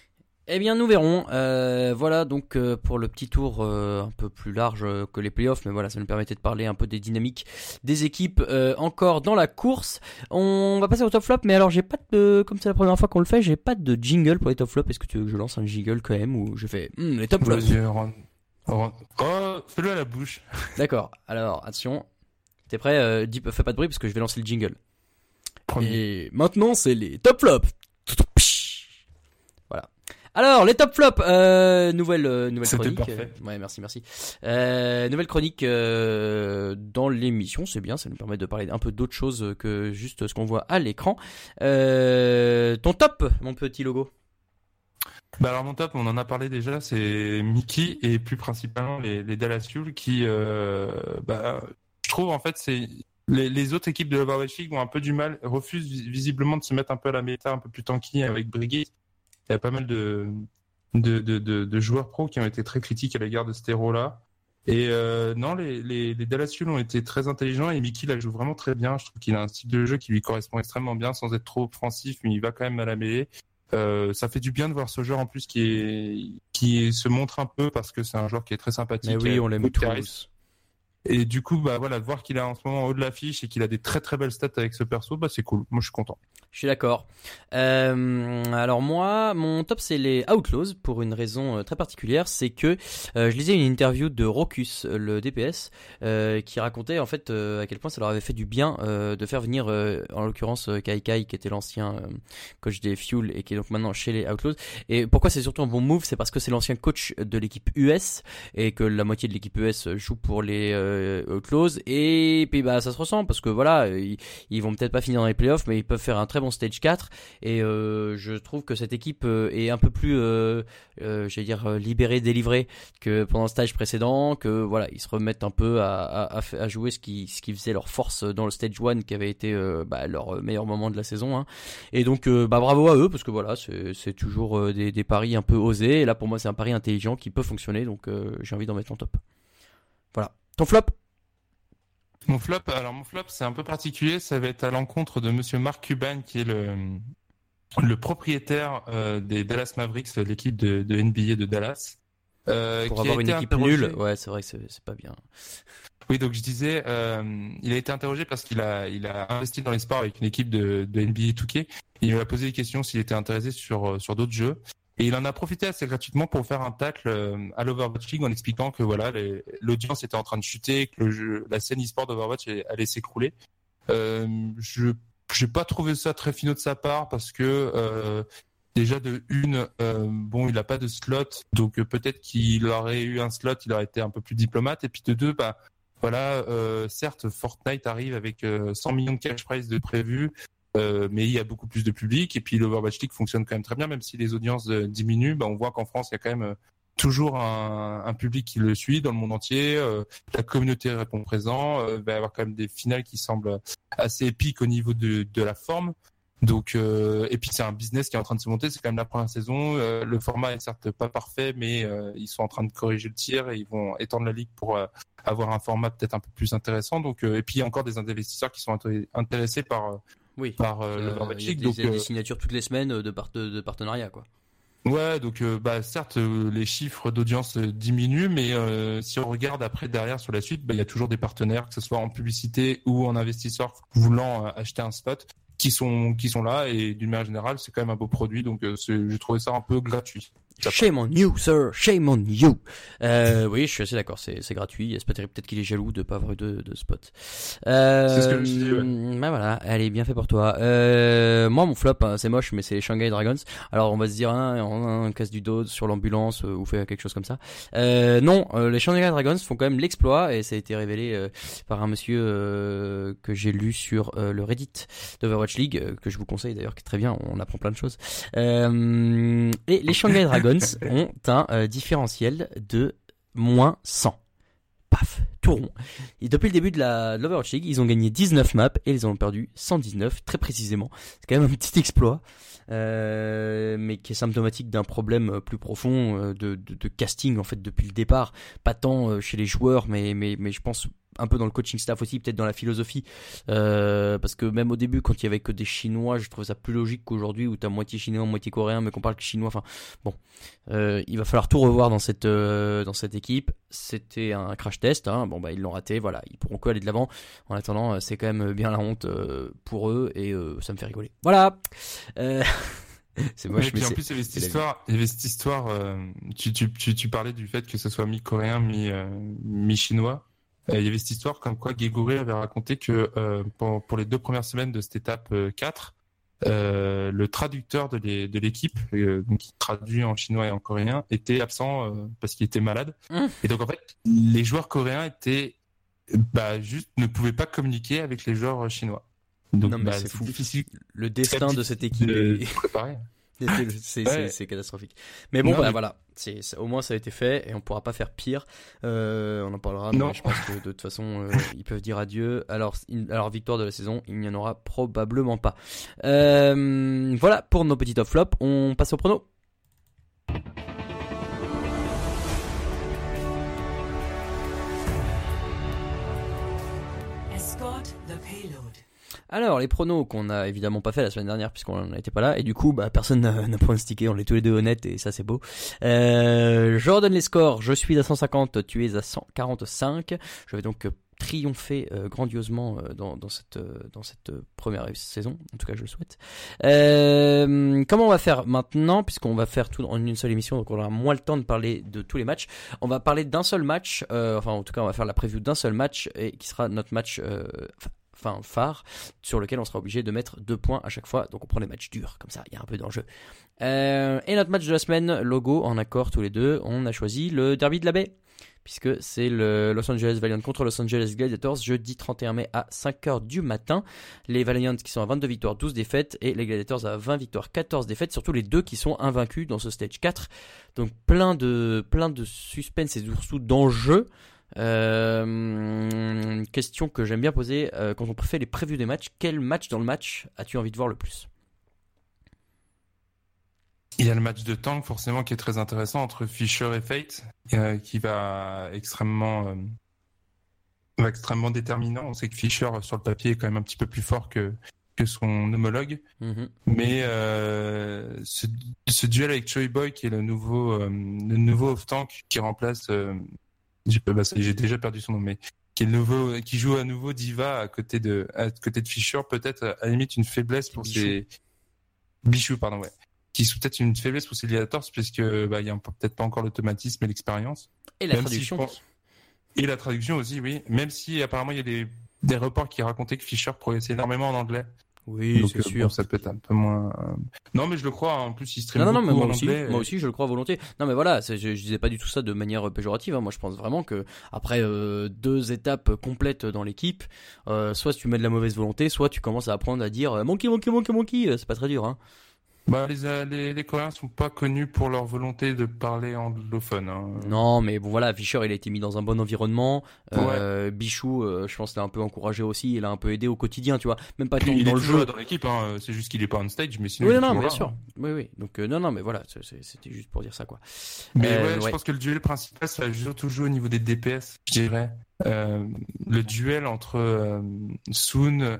Eh bien, nous verrons. Euh, voilà donc euh, pour le petit tour euh, un peu plus large que les playoffs, mais voilà, ça nous permettait de parler un peu des dynamiques des équipes encore dans la course. On va passer au top flop, mais alors j'ai pas de, comme c'est la première fois qu'on le fait, j'ai pas de jingle pour les top flops. Est-ce que tu veux que je lance un jingle quand même ou je fais hmm, les top flops? Oh, fais-le à la bouche. <laughs> D'accord. Alors attention, t'es prêt dis, Fais pas de bruit parce que je vais lancer le jingle. Et maintenant, c'est les top flops. Alors, les top flops, euh, nouvelle, euh, nouvelle chronique. Parfait. ouais, merci, merci. Euh, nouvelle chronique euh, dans l'émission, c'est bien, ça nous permet de parler un peu d'autre chose que juste ce qu'on voit à l'écran. Euh, ton top, mon petit logo. Bah alors mon top, on en a parlé déjà, c'est Mickey et plus principalement les, les Dallas Fuel qui, euh, bah, je trouve en fait c'est les, autres équipes de l'Overwatch League ont un peu du mal, refusent visiblement de se mettre un peu à la méta, un peu plus tanky avec Brigitte. Il y a pas mal de, de, de, de, joueurs pros qui ont été très critiques à l'égard de ce héros-là. Et euh, non, les, les, les Dallas Fuel ont été très intelligents et Mickey la joue vraiment très bien. Je trouve qu'il a un style de jeu qui lui correspond extrêmement bien sans être trop offensif, mais il va quand même à la mêlée. Euh, ça fait du bien de voir ce joueur en plus qui est qui se montre un peu parce que c'est un joueur qui est très sympathique. Mais oui, on l'aime tous. Et du coup, bah voilà, de voir qu'il a en ce moment haut de l'affiche et qu'il a des très très belles stats avec ce perso, bah c'est cool. Moi, je suis content. Je suis d'accord. Euh, alors moi, mon top c'est les Outlaws pour une raison euh, très particulière, c'est que euh, je lisais une interview de Rocus, le DPS, euh, qui racontait en fait à quel point ça leur avait fait du bien de faire venir, en l'occurrence Kai Kai, qui était l'ancien coach des Fuel et qui est donc maintenant chez les Outlaws. Et pourquoi c'est surtout un bon move, c'est parce que c'est l'ancien coach de l'équipe US et que la moitié de l'équipe US joue pour les Outlaws et puis bah ça se ressent parce que voilà, ils, ils vont peut-être pas finir dans les playoffs, mais ils peuvent faire un très stage 4 et euh, je trouve que cette équipe euh, est un peu plus euh, j'allais dire libérée délivrée que pendant le stage précédent que voilà ils se remettent un peu à, jouer ce qui ce qui faisait leur force dans le stage 1 qui avait été bah, leur meilleur moment de la saison hein. et donc bah bravo à eux parce que voilà c'est toujours des, des, paris un peu osés. Et là pour moi c'est un pari intelligent qui peut fonctionner. Donc j'ai envie d'en mettre en top. Voilà. Ton flop? Mon flop, alors mon flop, c'est un peu particulier. Ça va être à l'encontre de Monsieur Mark Cuban, qui est le le propriétaire euh, des Dallas Mavericks, l'équipe de, NBA de Dallas. Euh, Pour avoir une équipe nulle, ouais, c'est vrai que c'est pas bien. Oui, donc je disais, euh, il a été interrogé parce qu'il a, il a investi dans les sports avec une équipe de, de NBA 2K. Il lui a posé des questions s'il était intéressé sur, sur d'autres jeux. Et il en a profité assez gratuitement pour faire un tacle euh, à l'Overwatch League en expliquant que voilà, l'audience était en train de chuter, que la scène e-sport d'Overwatch allait s'écrouler. Euh, je j'ai pas trouvé ça très finot de sa part parce que euh, déjà de une, euh, bon, il a pas de slot, donc euh, peut-être qu'il aurait eu un slot, il aurait été un peu plus diplomate. Et puis de deux, bah voilà, certes, Fortnite arrive avec euh, 100 millions de cash prize de prévu, euh, mais il y a beaucoup plus de public. Et puis l'Overwatch League fonctionne quand même très bien, même si les audiences euh, diminuent. Bah, on voit qu'en France, il y a quand même euh, toujours un, un public qui le suit dans le monde entier. Euh, la communauté répond présent. Il va y avoir quand même des finales qui semblent assez épiques au niveau de, de la forme. Donc et puis c'est un business qui est en train de se monter. C'est quand même la première saison. Le format est certes pas parfait, mais ils sont en train de corriger le tir et ils vont étendre la ligue pour avoir un format peut-être un peu plus intéressant. Donc et puis il y a encore des investisseurs qui sont inté- intéressés par Oui. par euh, Euh, l'Overwatch il y a League. des, Donc il y a des euh, signatures toutes les semaines de, part- de, de partenariat, quoi. Ouais, donc euh, bah certes euh, les chiffres d'audience diminuent, mais euh, si on regarde après derrière sur la suite, bah, il y a toujours des partenaires, que ce soit en publicité ou en investisseurs voulant acheter un spot, qui sont qui sont là et d'une manière générale c'est quand même un beau produit, donc j'ai trouvé ça un peu gratuit. Shame on you, sir. Shame on you. Euh, oui, je suis assez d'accord. C'est, c'est gratuit. C'est pas terrible. Peut-être qu'il est jaloux de pas avoir eu de, de spot. Euh, C'est ce que je me suis dit, ouais. bah voilà. Allez, bien fait pour toi. Euh, moi, mon flop, hein, c'est moche, mais c'est les Shanghai Dragons. Alors, on va se dire, hein, on, on casse du dos sur l'ambulance euh, ou fait quelque chose comme ça. Euh, non, euh, les Shanghai Dragons font quand même l'exploit et ça a été révélé euh, par un monsieur euh, que j'ai lu sur euh, le Reddit d'Overwatch League, euh, que je vous conseille d'ailleurs, qui est très bien. On apprend plein de choses. Euh, et les Shanghai Dragons ont un euh, différentiel de moins 100. Paf, tout rond. Et depuis le début de la League, ils ont gagné 19 maps et ils ont perdu 119, très précisément. C'est quand même un petit exploit, euh, mais qui est symptomatique d'un problème euh, plus profond de, de, casting en fait depuis le départ. Pas tant chez les joueurs, mais, mais, mais je pense un peu dans le coaching staff aussi, peut-être dans la philosophie. Euh, parce que même au début, quand il y avait que des Chinois, je trouvais ça plus logique qu'aujourd'hui où t'as moitié chinois, moitié coréen, mais qu'on parle que chinois. Enfin, bon, euh, il va falloir tout revoir dans cette euh, dans cette équipe. C'était un crash test. Hein. Bon bah ils l'ont raté. Voilà, ils pourront que aller de l'avant. En attendant, c'est quand même bien la honte pour eux et ça me fait rigoler. Voilà. <laughs> C'est moche, et puis mais en plus, il y avait cette histoire, avait cette histoire tu, tu, tu, tu parlais du fait que ce soit mi-coréen, mi, euh, mi-chinois. Euh, il y avait cette histoire comme quoi Geguri avait raconté que euh, pour, pour les deux premières semaines de cette étape euh, 4, euh, le traducteur de l'é- de l'équipe, euh, donc qui traduit en chinois et en coréen, était absent euh, parce qu'il était malade. Mmh. Et donc en fait, les joueurs coréens étaient bah, juste ne pouvaient pas communiquer avec les joueurs chinois. Donc bah, c'est difficile le destin de cette équipe de est-. <laughs> C'est- Ouais. catastrophique. Mais bon, Non, bah, mais- voilà. Au moins ça a été fait et on pourra pas faire pire. Euh, on en parlera. Non. Mais je pense que de toute façon euh, ils peuvent dire adieu. Alors, in- alors victoire de la saison, il n'y en aura probablement pas. Euh, voilà pour nos petits top flops. On passe au prono. Alors les pronos qu'on a évidemment pas fait la semaine dernière puisqu'on n'était pas là et du coup bah personne n'a <laughs> n'a pronostiqué, on est tous les deux honnêtes et ça c'est beau. Euh, les scores, je suis à 150, tu es à 145. Je vais donc euh, triompher euh, grandiosement euh, dans, dans cette euh, dans cette euh, première saison, en tout cas je le souhaite. Euh, comment on va faire maintenant puisqu'on va faire tout en une seule émission donc on aura moins le temps de parler de tous les matchs. On va parler d'un seul match, enfin en tout cas on va faire la preview d'un seul match et qui sera notre match enfin phare sur lequel on sera obligé de mettre deux points à chaque fois. Donc on prend les matchs durs, comme ça, il y a un peu d'enjeu. Euh, et notre match de la semaine, logo en accord tous les deux, on a choisi le Derby de la Baie. Puisque c'est le Los Angeles Valiant contre Los Angeles Gladiators, jeudi 31 mai à 5h du matin. Les Valiants qui sont à 22 victoires, 12 défaites, et les Gladiators à 20 victoires, 14 défaites, surtout les deux qui sont invaincus dans ce stage 4. Donc plein de, plein de suspense et surtout d'enjeux. Euh, question que j'aime bien poser euh, quand on fait les prévus des matchs. Quel match dans le match as-tu envie de voir le plus? Il y a le match de tank forcément qui est très intéressant entre Fischer et Fate, euh, qui va extrêmement, euh, va extrêmement déterminant. On sait que Fischer sur le papier est quand même un petit peu plus fort que que son homologue, Mhm. mais ce, ce duel avec Choi Boy qui est le nouveau le nouveau off tank qui remplace, j'ai est, j'ai déjà perdu son nom, mais qui est nouveau, qui joue à nouveau Diva à côté de, à côté de Fischer, peut-être à la limite une faiblesse pour Bichou. ses Bichou, pardon, ouais, qui sont peut-être une faiblesse pour ses Gladiators puisque bah il y a peut-être pas encore l'automatisme et l'expérience. Et la Même traduction. pense- Et la traduction aussi, oui. Même si apparemment il y a des des reports qui racontaient que Fischer progressait énormément en anglais. Oui, Donc, c'est euh, sûr. bon, ça peut être un peu moins. euh, Non, mais je le crois. hein. En plus, il stream Non, non, non, mais moi en aussi, anglais. moi aussi, je le crois volontiers. Non, mais voilà, c'est- je, je disais pas du tout ça de manière péjorative. hein. Moi, je pense vraiment que après euh, deux étapes complètes dans l'équipe, euh, soit tu mets de la mauvaise volonté, soit tu commences à apprendre à dire monkey, monkey, monkey, monkey. C'est pas très dur, hein. Bah, les, euh, les, les Coréens sont pas connus pour leur volonté de parler anglophone. hein. Non, mais bon, voilà, Fischer, il a été mis dans un bon environnement. Euh, Bichou, euh, je pense, l'a un peu encouragé aussi. Il a un peu aidé au quotidien, tu vois. Même pas tant il dans est le toujours jeu. dans l'équipe. Hein. C'est juste qu'il est pas on stage, mais sinon. Oui, il est non, toujours bien là, sûr. hein. Oui, oui. Donc, euh, non, non, mais voilà, c'était juste pour dire ça, quoi. Mais ouais, je ouais. pense que le duel principal, ça va surtout jouer au niveau des DPS, je dirais. Le duel entre Soon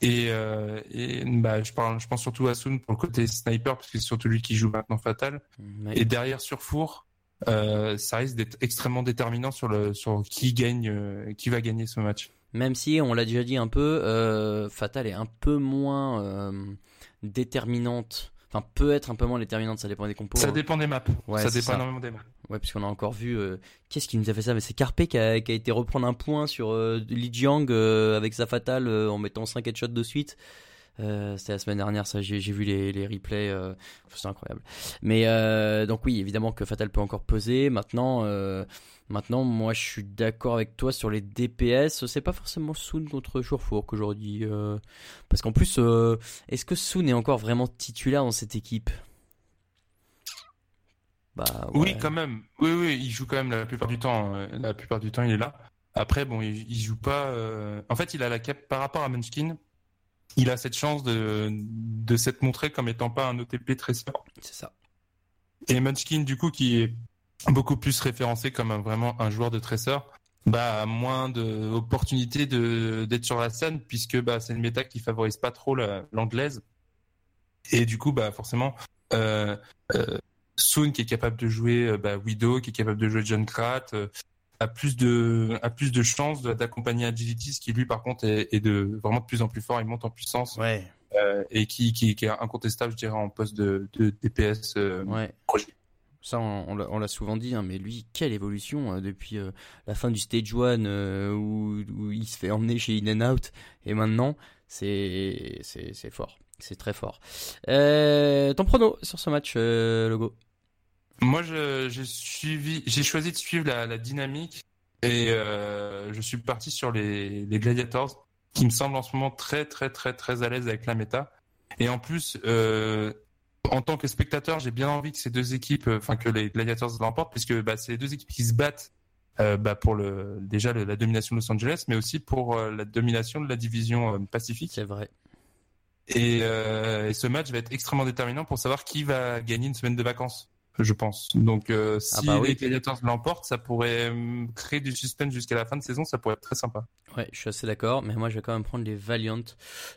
et, euh, et bah, je, parle, je pense surtout à Soon pour le côté sniper, parce que c'est surtout lui qui joue maintenant Fatal. Ouais. Et derrière Surfour, euh, ça risque d'être extrêmement déterminant sur, le, sur qui, gagne, euh, qui va gagner ce match. Même si, on l'a déjà dit un peu, euh, Fatal est un peu moins déterminante. Enfin, peut être un peu moins déterminante, ça dépend des compos. Ça hein. dépend des maps. Ouais, ça dépend ça. énormément des maps. Ouais, puisqu'on a encore vu. euh, Qu'est-ce qui nous a fait ça? Mais c'est Carpe qui a, qui a été reprendre un point sur euh, Li Jiang euh, avec sa fatale euh, en mettant 5 headshots de suite. Euh, C'était la semaine dernière, ça. J'ai vu les, les replays. Euh, c'est incroyable. Mais euh, donc oui, évidemment que Fatal peut encore peser. Maintenant, euh, maintenant, moi, je suis d'accord avec toi sur les DPS. C'est pas forcément Soon contre Jourfour qu'aujourd'hui, parce qu'en plus, est-ce que Soon est encore vraiment titulaire dans cette équipe? Bah Oui, quand même. Oui, oui, il joue quand même la plupart du temps. La plupart du temps, il est là. Après, bon, il, il joue pas. En fait, il a la cap par rapport à Munchkin. Il a cette chance de, de s'être montré comme étant pas un OTP très fort. c'est ça. Et Munchkin, du coup, qui est beaucoup plus référencé comme un- vraiment un joueur de tresseur, bah, a moins d'opportunités de, d'être sur la scène puisque, bah, c'est une méta qui favorise pas trop la- l'anglaise. Et du coup, bah, forcément, euh, euh, Soon qui est capable de jouer, euh, bah, Widow qui est capable de jouer John Krat, euh, a plus de, a plus de chances d'accompagner Agilities qui lui, par contre, est, est de vraiment de plus en plus fort. Il monte en puissance Ouais, euh, et qui, qui, qui est incontestable, je dirais, en poste de, de DPS. euh, ouais. projet. Ça, on, on l'a- souvent dit, hein, mais lui, quelle évolution hein, depuis euh, la fin du stage 1 euh, où, où il se fait emmener chez In and Out et maintenant, c'est fort, c'est très fort. Ton prono sur ce match, logo? Moi, j'ai suivi, j'ai choisi de suivre la, la dynamique et euh, je suis parti sur les, les Gladiators, qui me semblent en ce moment très, très, très, très à l'aise avec la méta. Et en plus, euh, en tant que spectateur, j'ai bien envie que ces deux équipes, euh, enfin que les Gladiators l'emportent, puisque bah, c'est les deux équipes qui se battent euh, bah, pour le, déjà le- la domination de Los Angeles, mais aussi pour la domination de la division Pacifique. C'est vrai. Et, et ce match va être extrêmement déterminant pour savoir qui va gagner une semaine de vacances, je pense. Donc, euh, si Ah bah oui. les Gladiators l'emportent, ça pourrait euh, créer du suspense jusqu'à la fin de saison, ça pourrait être très sympa. Ouais, je suis assez d'accord, mais moi je vais quand même prendre les Valiant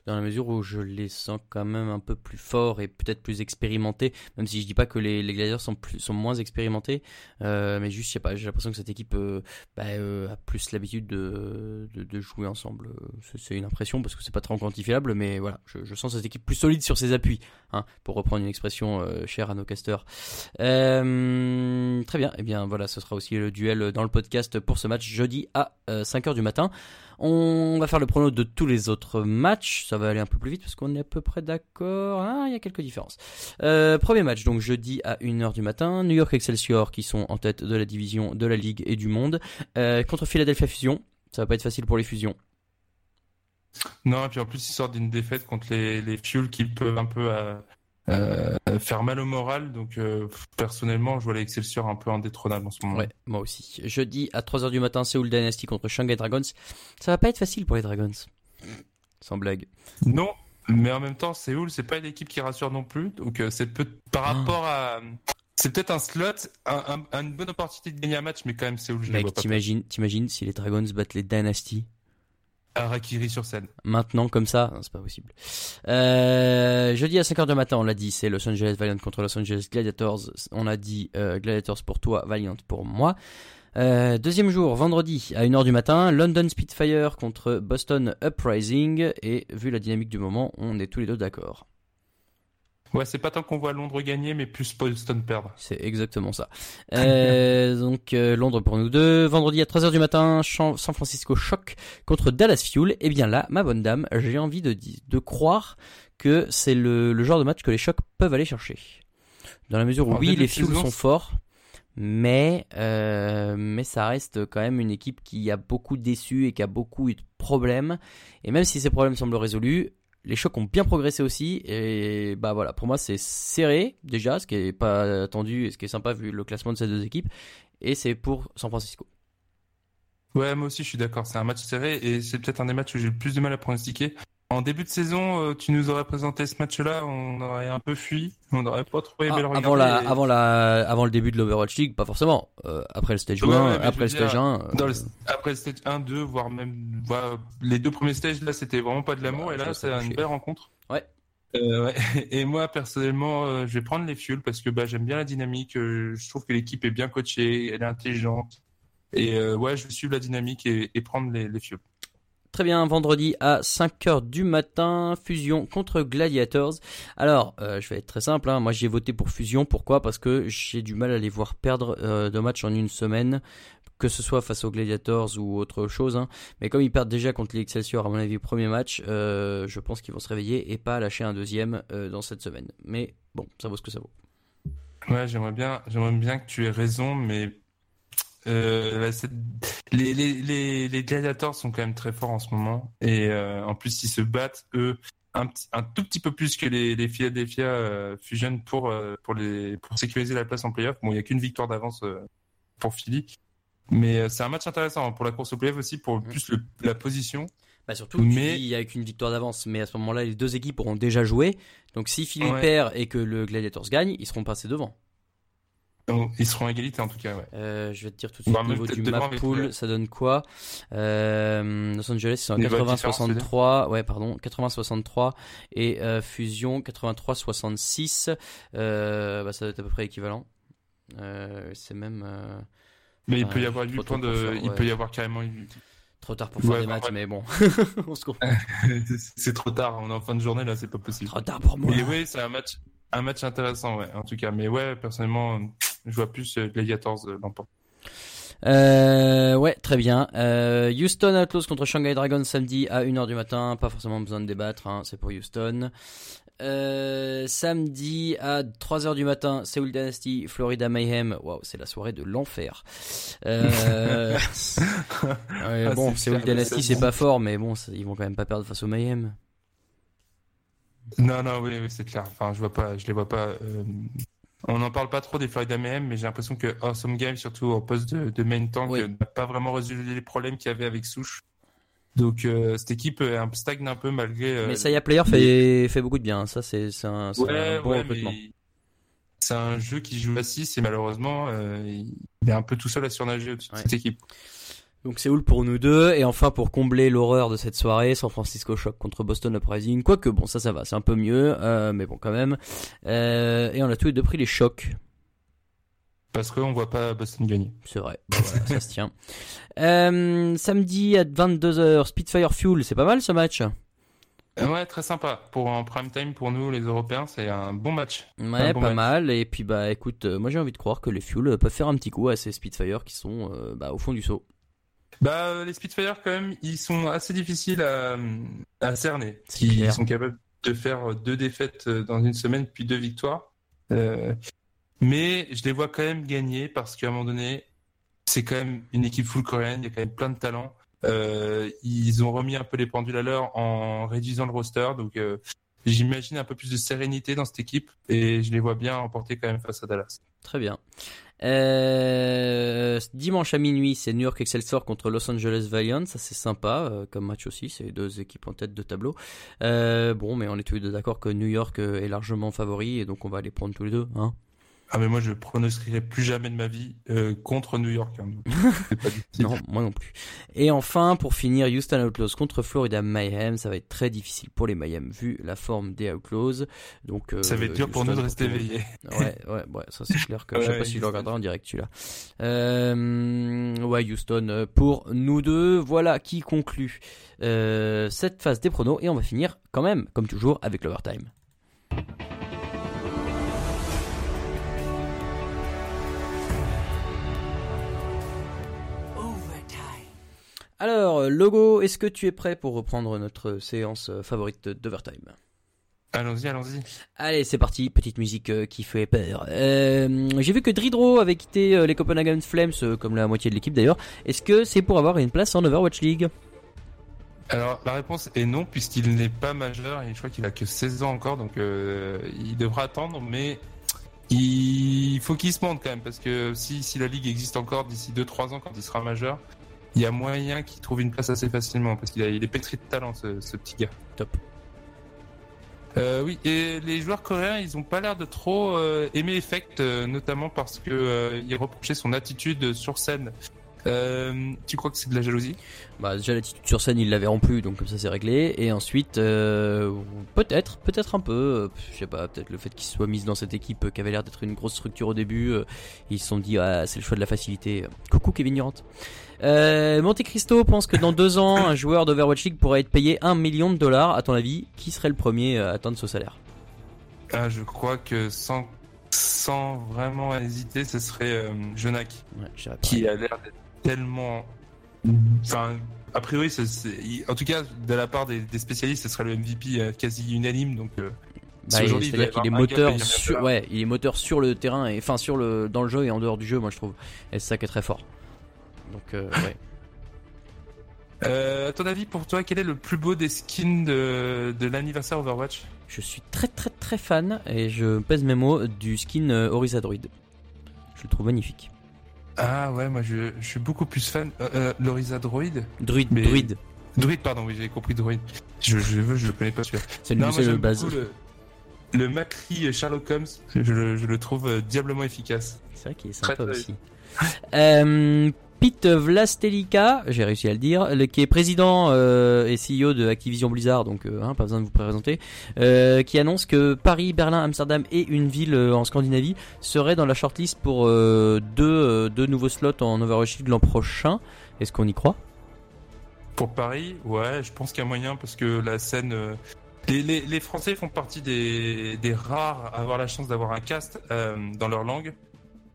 dans la mesure où je les sens quand même un peu plus forts et peut-être plus expérimentés, même si je dis pas que les, les Gladiators sont, plus, sont moins expérimentés, euh, mais juste, je pas, j'ai l'impression que cette équipe euh, bah, euh, a plus l'habitude de, de, jouer ensemble. C'est- une impression parce que c'est pas très quantifiable, mais voilà, je, sens cette équipe plus solide sur ses appuis, hein, pour reprendre une expression chère à nos casteurs. Euh, très bien, et bien voilà, ce sera aussi le duel dans le podcast pour ce match jeudi à 5h du matin. On va faire le prono de tous les autres matchs. Ça va aller un peu plus vite parce qu'on est à peu près d'accord. Ah, il y a quelques différences. Euh, premier match, donc jeudi à 1h du matin. New York Excelsior qui sont en tête de la division, de la ligue et du monde. Euh, contre Philadelphia Fusion. Ça va pas être facile pour les fusions. Non, et puis en plus, ils sortent d'une défaite contre les, les qui peuvent un peu euh, euh, faire mal au moral. Donc, euh, personnellement, je vois l'Excelsior un peu indétrônable en ce moment. Ouais, moi aussi. Jeudi à 3h du matin, Seoul Dynasty contre Shanghai Dragons. Ça va pas être facile pour les Dragons. Sans blague. Non, mais en même temps, Séoul, c'est pas une équipe qui rassure non plus. Donc, euh, c'est peut par Ah. rapport à. C'est peut-être un slot, un, un- une bonne opportunité de gagner un match, mais quand même, Séoul, je ne Mec, t'imagines si les Dragons battent les Dynasty? Harakiri sur scène. Maintenant, comme ça, c'est pas possible. Euh, jeudi à 5h du matin, on l'a dit, c'est Los Angeles Valiant contre Los Angeles Gladiators. On a dit euh, Gladiators pour toi, Valiant pour moi. Euh, deuxième jour, vendredi à 1h du matin, London Spitfire contre Boston Uprising. Et vu la dynamique du moment, on est tous les deux d'accord. Ouais, c'est pas tant qu'on voit Londres gagner, mais plus Boston perdre. C'est exactement ça. Euh, donc euh, Londres pour nous deux. Vendredi à 13h du matin, San Francisco Shock contre Dallas Fuel. Et bien là, ma bonne dame, j'ai envie de, de croire que c'est le, le genre de match que les Shocks peuvent aller chercher. Dans la mesure où oui, les Fuel sont forts, mais euh, mais ça reste quand même une équipe qui a beaucoup déçu et qui a beaucoup eu de problèmes. Et même si ces problèmes semblent résolus, les chocs ont bien progressé aussi. Et bah voilà, pour moi c'est serré déjà, ce qui est pas attendu et ce qui est sympa vu le classement de ces deux équipes. Et c'est pour San Francisco. Ouais, moi aussi, je suis d'accord. C'est un match serré et c'est peut-être un des matchs où j'ai le plus de mal à pronostiquer. En début de saison, euh, tu nous aurais présenté ce match-là, on aurait un peu fui, on n'aurait pas trop aimé Ah, avant, la, et- avant, la, avant le début de l'Overwatch League, pas forcément. Euh, après le stage Ouais, 1, ouais, mais je après le stage dire, 1. Dans euh, le- après le stage 1, 2, voire même les deux premiers stages, là, c'était vraiment pas de l'amour. Ouais, et là, c'est une belle rencontre. Ouais. Euh. <laughs> Et moi, personnellement, euh, je vais prendre les fuels parce que bah, j'aime bien la dynamique. euh, je trouve que l'équipe est bien coachée, elle est intelligente. Et euh, ouais, je vais suivre la dynamique et, et prendre les, les fuels. Très bien, vendredi à 5h du matin, Fusion contre Gladiators. Alors, euh, je vais être très simple, hein. moi j'ai voté pour Fusion, pourquoi? Parce que j'ai du mal à les voir perdre euh, de match en une semaine, que ce soit face aux Gladiators ou autre chose. hein. Mais comme ils perdent déjà contre les Excelsior, à mon avis, premier match, euh, je pense qu'ils vont se réveiller et pas lâcher un deuxième dans cette semaine. Mais bon, ça vaut ce que ça vaut. Ouais, j'aimerais bien, j'aimerais bien que tu aies raison, mais euh, les, les, les, les gladiators sont quand même très forts en ce moment. Et euh, en plus, ils se battent, eux, un, tout petit peu plus que les, les Philadelphia euh, Fusion pour, euh, pour, les, pour sécuriser la place en playoff. Bon, il n'y a qu'une victoire d'avance pour Philly. Mais c'est un match intéressant pour la course au playoff aussi, pour plus le, la position. Bah surtout, Mais- il y a qu'une victoire d'avance, mais à ce moment-là, les deux équipes auront déjà joué. Donc si Philly Ouais. perd et que le Gladiators gagne, ils seront passés devant. Ils seront à égalité en tout cas, ouais. Euh, je vais te dire tout de suite au même niveau du map pool, ça donne quoi? Euh, Los Angeles ils sont à Il y a pas de différence, 80-63, ouais pardon, 80-63 et euh, Fusion 83-66. Euh, bah, ça doit être à peu près équivalent. C'est même Mais il peut y avoir trop 8 tôt points pour de, faire, il peut y avoir carrément trop tard pour faire Ouais, des bah, maths, ouais. mais bon, <laughs> on se comprend. c'est trop tard, on est en fin de journée là, c'est pas possible. Trop tard pour moi. Mais oui, c'est un match, un match intéressant, ouais, en tout cas. Mais ouais, personnellement, je vois plus euh, Gladiators euh, l'emporter. Euh, ouais, très bien. Euh, Houston Outlaws contre Shanghai Dragons samedi à 1h du matin. Pas forcément besoin de débattre, hein, c'est pour Houston. Euh, samedi à 3h du matin, Seoul Dynasty, Florida Mayhem. Waouh, c'est la soirée de l'enfer. Euh, <laughs> ouais, Ah, bon, Seoul clair, Dynasty, c'est pas fort, mais bon, ils vont quand même pas perdre face au Mayhem. Non, non, oui, oui, c'est clair. Enfin, je vois pas, je les vois pas. On n'en parle pas trop des Florida Mayhem, mais j'ai l'impression que Awesome Game, surtout au poste de, de main tank, Oui. n'a pas vraiment résolu les problèmes qu'il y avait avec Souche. Donc euh, cette équipe euh, un- stagne un peu malgré. euh, mais Saya Player fait, fait beaucoup de bien. Ça, c'est un, Ouais, un bon ouais, recrutement. c'est un jeu qui joue à 6 et malheureusement, il est un peu tout seul à surnager au-dessus de cette équipe. Donc Séoul pour nous deux et enfin pour combler l'horreur de cette soirée, San Francisco Shock contre Boston Uprising. Quoique bon ça ça va, c'est un peu mieux, euh, mais bon quand même. Euh, et on a tous les deux pris les chocs, Parce qu'on voit pas Boston gagner. c'est vrai. Voilà, ça se tient. <laughs> Euh, samedi à 22h, Spitfire Fuel, c'est pas mal ce match? Ouais, très sympa. Pour en prime time, pour nous, les Européens, c'est un bon match. Ouais, Un bon pas match. mal. Et puis bah écoute, moi j'ai envie de croire que les Fuel peuvent faire un petit coup à ces Spitfire qui sont bah, au fond du saut. Bah, euh, les Spitfire, quand même, ils sont assez difficiles à, à cerner. Ils sont capables de faire deux défaites euh, dans une semaine, puis deux victoires. Euh, mais je les vois quand même gagner parce qu'à un moment donné, c'est quand même une équipe full coréenne, il y a quand même plein de talents. Euh, ils ont remis un peu les pendules à l'heure en réduisant le roster, donc euh, j'imagine un peu plus de sérénité dans cette équipe et je les vois bien emporter quand même face à Dallas. Très bien. Euh, dimanche à minuit, c'est New York Excelsior contre Los Angeles Valiant. Ça, c'est sympa euh, comme match aussi. C'est deux équipes en tête de tableau. Euh, bon, mais on est tous les deux d'accord que New York euh, est largement favori et donc on va les prendre tous les deux. Hein Ah mais moi je pronostiquerai plus jamais de ma vie euh, contre New York. Hein. <laughs> Pas non, moi non plus. Et enfin, pour finir, Houston Outlaws contre Florida Mayhem, ça va être très difficile pour les Mayhem vu la forme des Outlaws. Donc euh, ça va être dur pour nous de rester éveillés. Ouais, ouais, ouais, ça c'est clair que <laughs> je sais pas si je le regarderai en direct celui-là. Euh, ouais, Houston pour nous deux. Voilà qui conclut cette phase des pronos et on va finir quand même, comme toujours, avec l'overtime. Alors, Logo, est-ce que tu es prêt pour reprendre notre séance favorite d'Overtime? Allons-y, allons-y. Allez, c'est parti, petite musique euh, qui fait peur. Euh, J'ai vu que Dridro avait quitté euh, les Copenhagen Flames, euh, comme la moitié de l'équipe d'ailleurs. Est-ce que c'est pour avoir une place en Overwatch League? Alors la réponse est non puisqu'il n'est pas majeur et je crois qu'il a que 16 ans encore donc il devra attendre mais il faut qu'il se monte quand même parce que si, si la ligue existe encore d'ici 2-3 ans quand il sera majeur il y a moyen qu'il trouve une place assez facilement parce qu'il est pétri de talent, ce, petit gars. Top. Euh, oui, et les joueurs coréens, ils ont pas l'air de trop euh, aimer Effect, euh, notamment parce que il reprochait son attitude sur scène. tu crois que c'est de la jalousie? Bah déjà l'attitude sur scène, il l'avait rompu, donc comme ça c'est réglé. Et ensuite, peut-être, peut-être un peu, je sais pas, peut-être le fait qu'il soit mis dans cette équipe qui avait l'air d'être une grosse structure au début, ils se sont dit ah c'est le choix de la facilité. Coucou Kevin Durant. Euh, Monte Cristo pense que dans deux ans, un joueur d'Overwatch League pourrait être payé un million de dollars. À ton avis, qui serait le premier à atteindre ce salaire ah, Je crois que sans, sans vraiment hésiter, ce serait euh, Jonak, qui a l'air d'être tellement. Enfin, a priori, en tout cas, de la part des, spécialistes, ce serait le MVP euh, quasi unanime. Donc, euh, bah, c'est-à-dire qu'il est moteur sur, ouais, il est moteur sur le terrain et enfin sur le dans le jeu et en dehors du jeu, moi je trouve. Et c'est ça qui est très fort. Donc, euh, ouais. Euh, à ton avis, pour toi, quel est le plus beau des skins de, de l'anniversaire Overwatch? Je suis très très très fan, et je pèse mes mots, du skin euh, Orisa Druid. Je le trouve magnifique. Ah ouais, moi je, je suis beaucoup plus fan. Euh, euh L'Orisa Druid Druid, Druid. Druid, pardon, oui, j'ai compris Druid. Je, je, veux, je le connais pas celui-là. C'est le, le base. Le, le Macri Sherlock Holmes, je, je, le trouve diablement efficace. C'est vrai qu'il est sympa aussi. Euh, Pete Vlastelica, j'ai réussi à le dire, qui est président euh, et CEO de Activision Blizzard, donc euh, hein, pas besoin de vous présenter, euh, qui annonce que Paris, Berlin, Amsterdam et une ville en Scandinavie seraient dans la shortlist pour deux, nouveaux slots en Overwatch League l'an prochain. Est-ce qu'on y croit? Pour Paris, ouais, je pense qu'il y a moyen parce que la scène... Les, Français font partie des, des rares à avoir la chance d'avoir un cast dans leur langue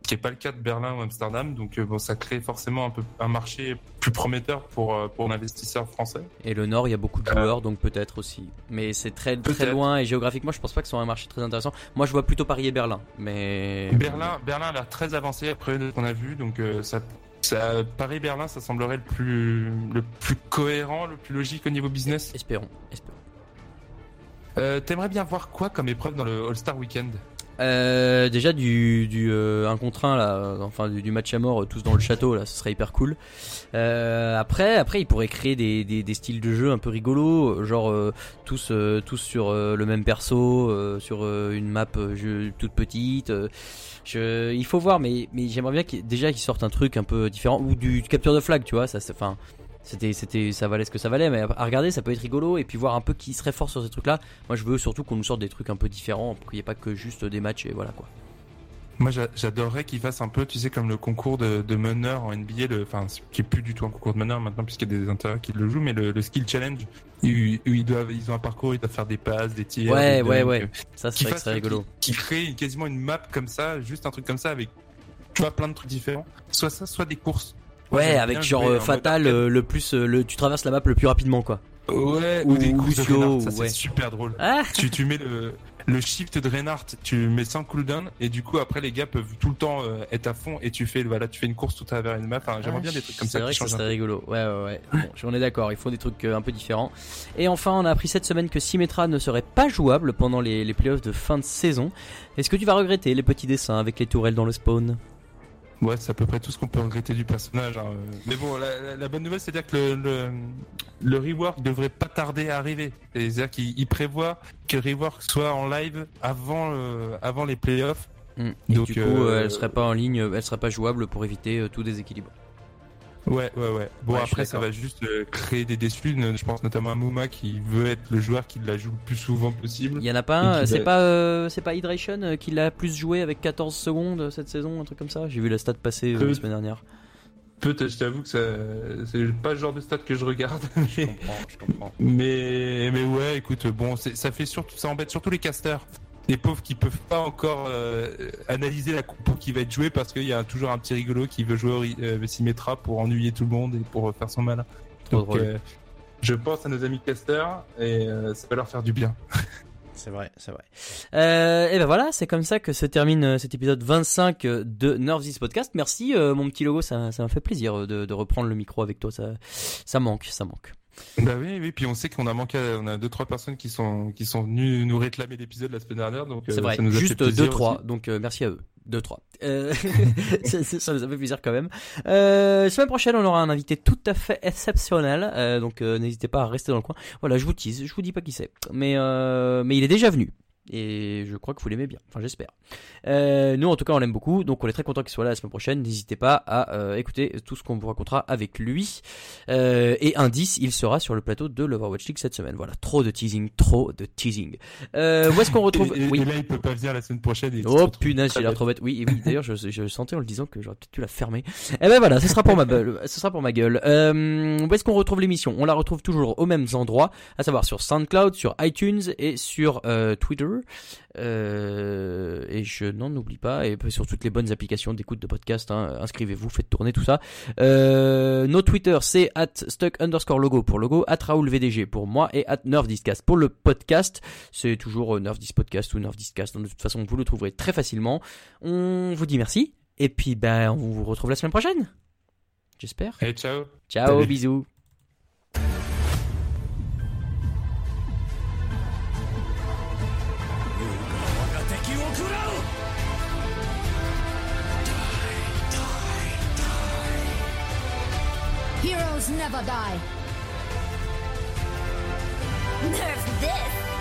qui n'est pas le cas de Berlin ou Amsterdam. Donc euh, bon, ça crée forcément un peu un marché plus prometteur pour euh, pour l'investisseur français. Et le Nord, il y a beaucoup de joueurs, donc peut-être aussi. Mais c'est très très loin et géographiquement, je pense pas que ce soit un marché très intéressant. Moi, je vois plutôt Paris et Berlin, mais Berlin, Berlin a l'air très avancé après ce qu'on a vu, donc euh, ça. Ça, Paris-Berlin, ça semblerait le plus, le plus cohérent, le plus logique au niveau business. Espérons, espérons. Euh, T'aimerais bien voir quoi comme épreuve dans le All-Star Weekend? Euh, déjà du, du euh, un contre un là, enfin du, match à mort euh, tous dans le château là, ce serait hyper cool. Euh, après, après ils pourraient créer des, des, des, styles de jeu un peu rigolos, genre tous tous sur le même perso, sur une map jeu, toute petite. Je, il faut voir, mais mais j'aimerais bien déjà qu'ils sortent un truc un peu différent ou du, capture de flag, tu vois, ça, enfin c'était c'était ça valait ce que ça valait mais à regarder ça peut être rigolo et puis voir un peu qui serait fort sur ces trucs là moi je veux surtout qu'on nous sorte des trucs un peu différents pour qu'il n'y ait pas que juste des matchs et voilà quoi. Moi j'adorerais qu'ils fassent un peu tu sais comme le concours de, de meneur en NBA le enfin qui est plus du tout un concours de meneur maintenant puisqu'il y a des intérêts qui le jouent mais le, skill challenge où, ils doivent ils ont un parcours ils doivent faire des passes des tirs ouais ouais ouais. Ça serait rigolo. qui, qui crée quasiment une map comme ça juste un truc comme ça avec tu vois plein de trucs différents. Soit ça soit des courses Ouais, avec genre euh, Fatal, euh, le plus, euh, le, tu traverses la map le plus rapidement, quoi. Ouais, ou, des coups de Reinhardt, ça c'est super drôle. Ah tu, tu mets le, le shift de Reinhardt, tu mets sans cooldown et du coup après les gars peuvent tout le temps être à fond et tu fais voilà tu fais une course tout à travers une map. Enfin, j'aimerais ah, bien des trucs comme ça. C'est vrai que ça rigolo. Ouais ouais ouais. bon, on est d'accord. Il faut des trucs un peu différents. Et enfin, on a appris cette semaine que Symmetra ne serait pas jouable pendant les, les playoffs de fin de saison. Est-ce que tu vas regretter les petits dessins avec les tourelles dans le spawn? Ouais, c'est à peu près tout ce qu'on peut regretter du personnage. Hein. Mais bon, la, bonne nouvelle, c'est-à-dire que le, le, rework devrait pas tarder à arriver. C'est-à-dire qu'il prévoit que le rework soit en live avant, avant les playoffs. Mm. Et Donc, du coup, euh, elle serait pas en ligne, elle serait pas jouable pour éviter euh, tout déséquilibre. Ouais, ouais, ouais. Bon, Ouais, je après, ça va juste euh, créer des déçus. Je pense notamment à Mouma qui veut être le joueur qui la joue le plus souvent possible. Il y en a pas un, c'est va- pas euh, c'est pas Hydration euh, qui l'a plus joué avec 14 secondes cette saison, un truc comme ça? J'ai vu la stat passer euh, la semaine dernière. Peut-être, je t'avoue que ça, c'est pas le genre de stat que je regarde. <laughs> Je Mais, comprends, je comprends. mais, mais ouais, écoute, bon, ça fait surtout, ça embête surtout les casters. Les pauvres qui peuvent pas encore euh, analyser la compo qui va être jouée parce qu'il y a toujours un petit rigolo qui veut jouer euh, Symmetra pour ennuyer tout le monde et pour faire son. Trop Donc, euh, je pense à nos amis casters et euh, ça va leur faire du bien. <laughs> C'est vrai, c'est vrai. Euh, et ben voilà, c'est comme ça que se termine euh, cet épisode 25 de Nerves This Podcast. Merci euh, mon petit logo, ça ça m'a fait plaisir de, de reprendre le micro avec toi. Ça ça manque, ça manque. Bah oui, oui, puis on sait qu'on a manqué, on a deux trois personnes qui sont qui sont venues nous réclamer l'épisode la semaine dernière, donc C'est euh, vrai, ça nous a fait juste 2-3, aussi. donc euh, merci à eux. 2-3. Euh, <laughs> ça, ça- nous a fait plaisir quand même. Euh, semaine prochaine, on aura un invité tout à fait exceptionnel, euh, donc n'hésitez pas à rester dans le coin. Voilà, je vous tease, je vous dis pas qui c'est, mais mais il est déjà venu. Et je crois que vous l'aimez bien, enfin j'espère. Euh, nous en tout cas on l'aime beaucoup, donc on est très content qu'il soit là la semaine prochaine. N'hésitez pas à euh, écouter tout ce qu'on vous racontera avec lui. Euh, et indice, il sera sur le plateau de l'Overwatch League cette semaine. Voilà, trop de teasing, trop de teasing. Euh, où est-ce qu'on <laughs> retrouve Et, et- Oui. et là, il peut pas venir la semaine prochaine. Il Oh punaise, j'ai l'air trop bête. Oui, oui. D'ailleurs, je, je sentais en le disant que j'aurais peut-être dû la fermer. Eh ben voilà, ce sera pour ma gueule. Ce sera pour ma gueule. Euh, où est-ce qu'on retrouve l'émission? On la retrouve toujours aux mêmes endroits, à savoir sur SoundCloud, sur iTunes et sur euh, Euh, et je n'en oublie pas. Et sur toutes les bonnes applications d'écoute de podcast. hein. Inscrivez-vous, faites tourner tout ça. Euh, nos Twitter, c'est at stuck underscore logo pour logo, at Raoul VDG pour moi et at NerfDiscast pour le podcast. C'est toujours euh, NerfDis Podcast ou NerfDiscast. De toute façon, vous le trouverez très facilement. On vous dit merci. Et puis, ben, on vous retrouve la semaine prochaine. J'espère. Allez, ciao. Ciao, Salut. bisous. Never die. Nerf this!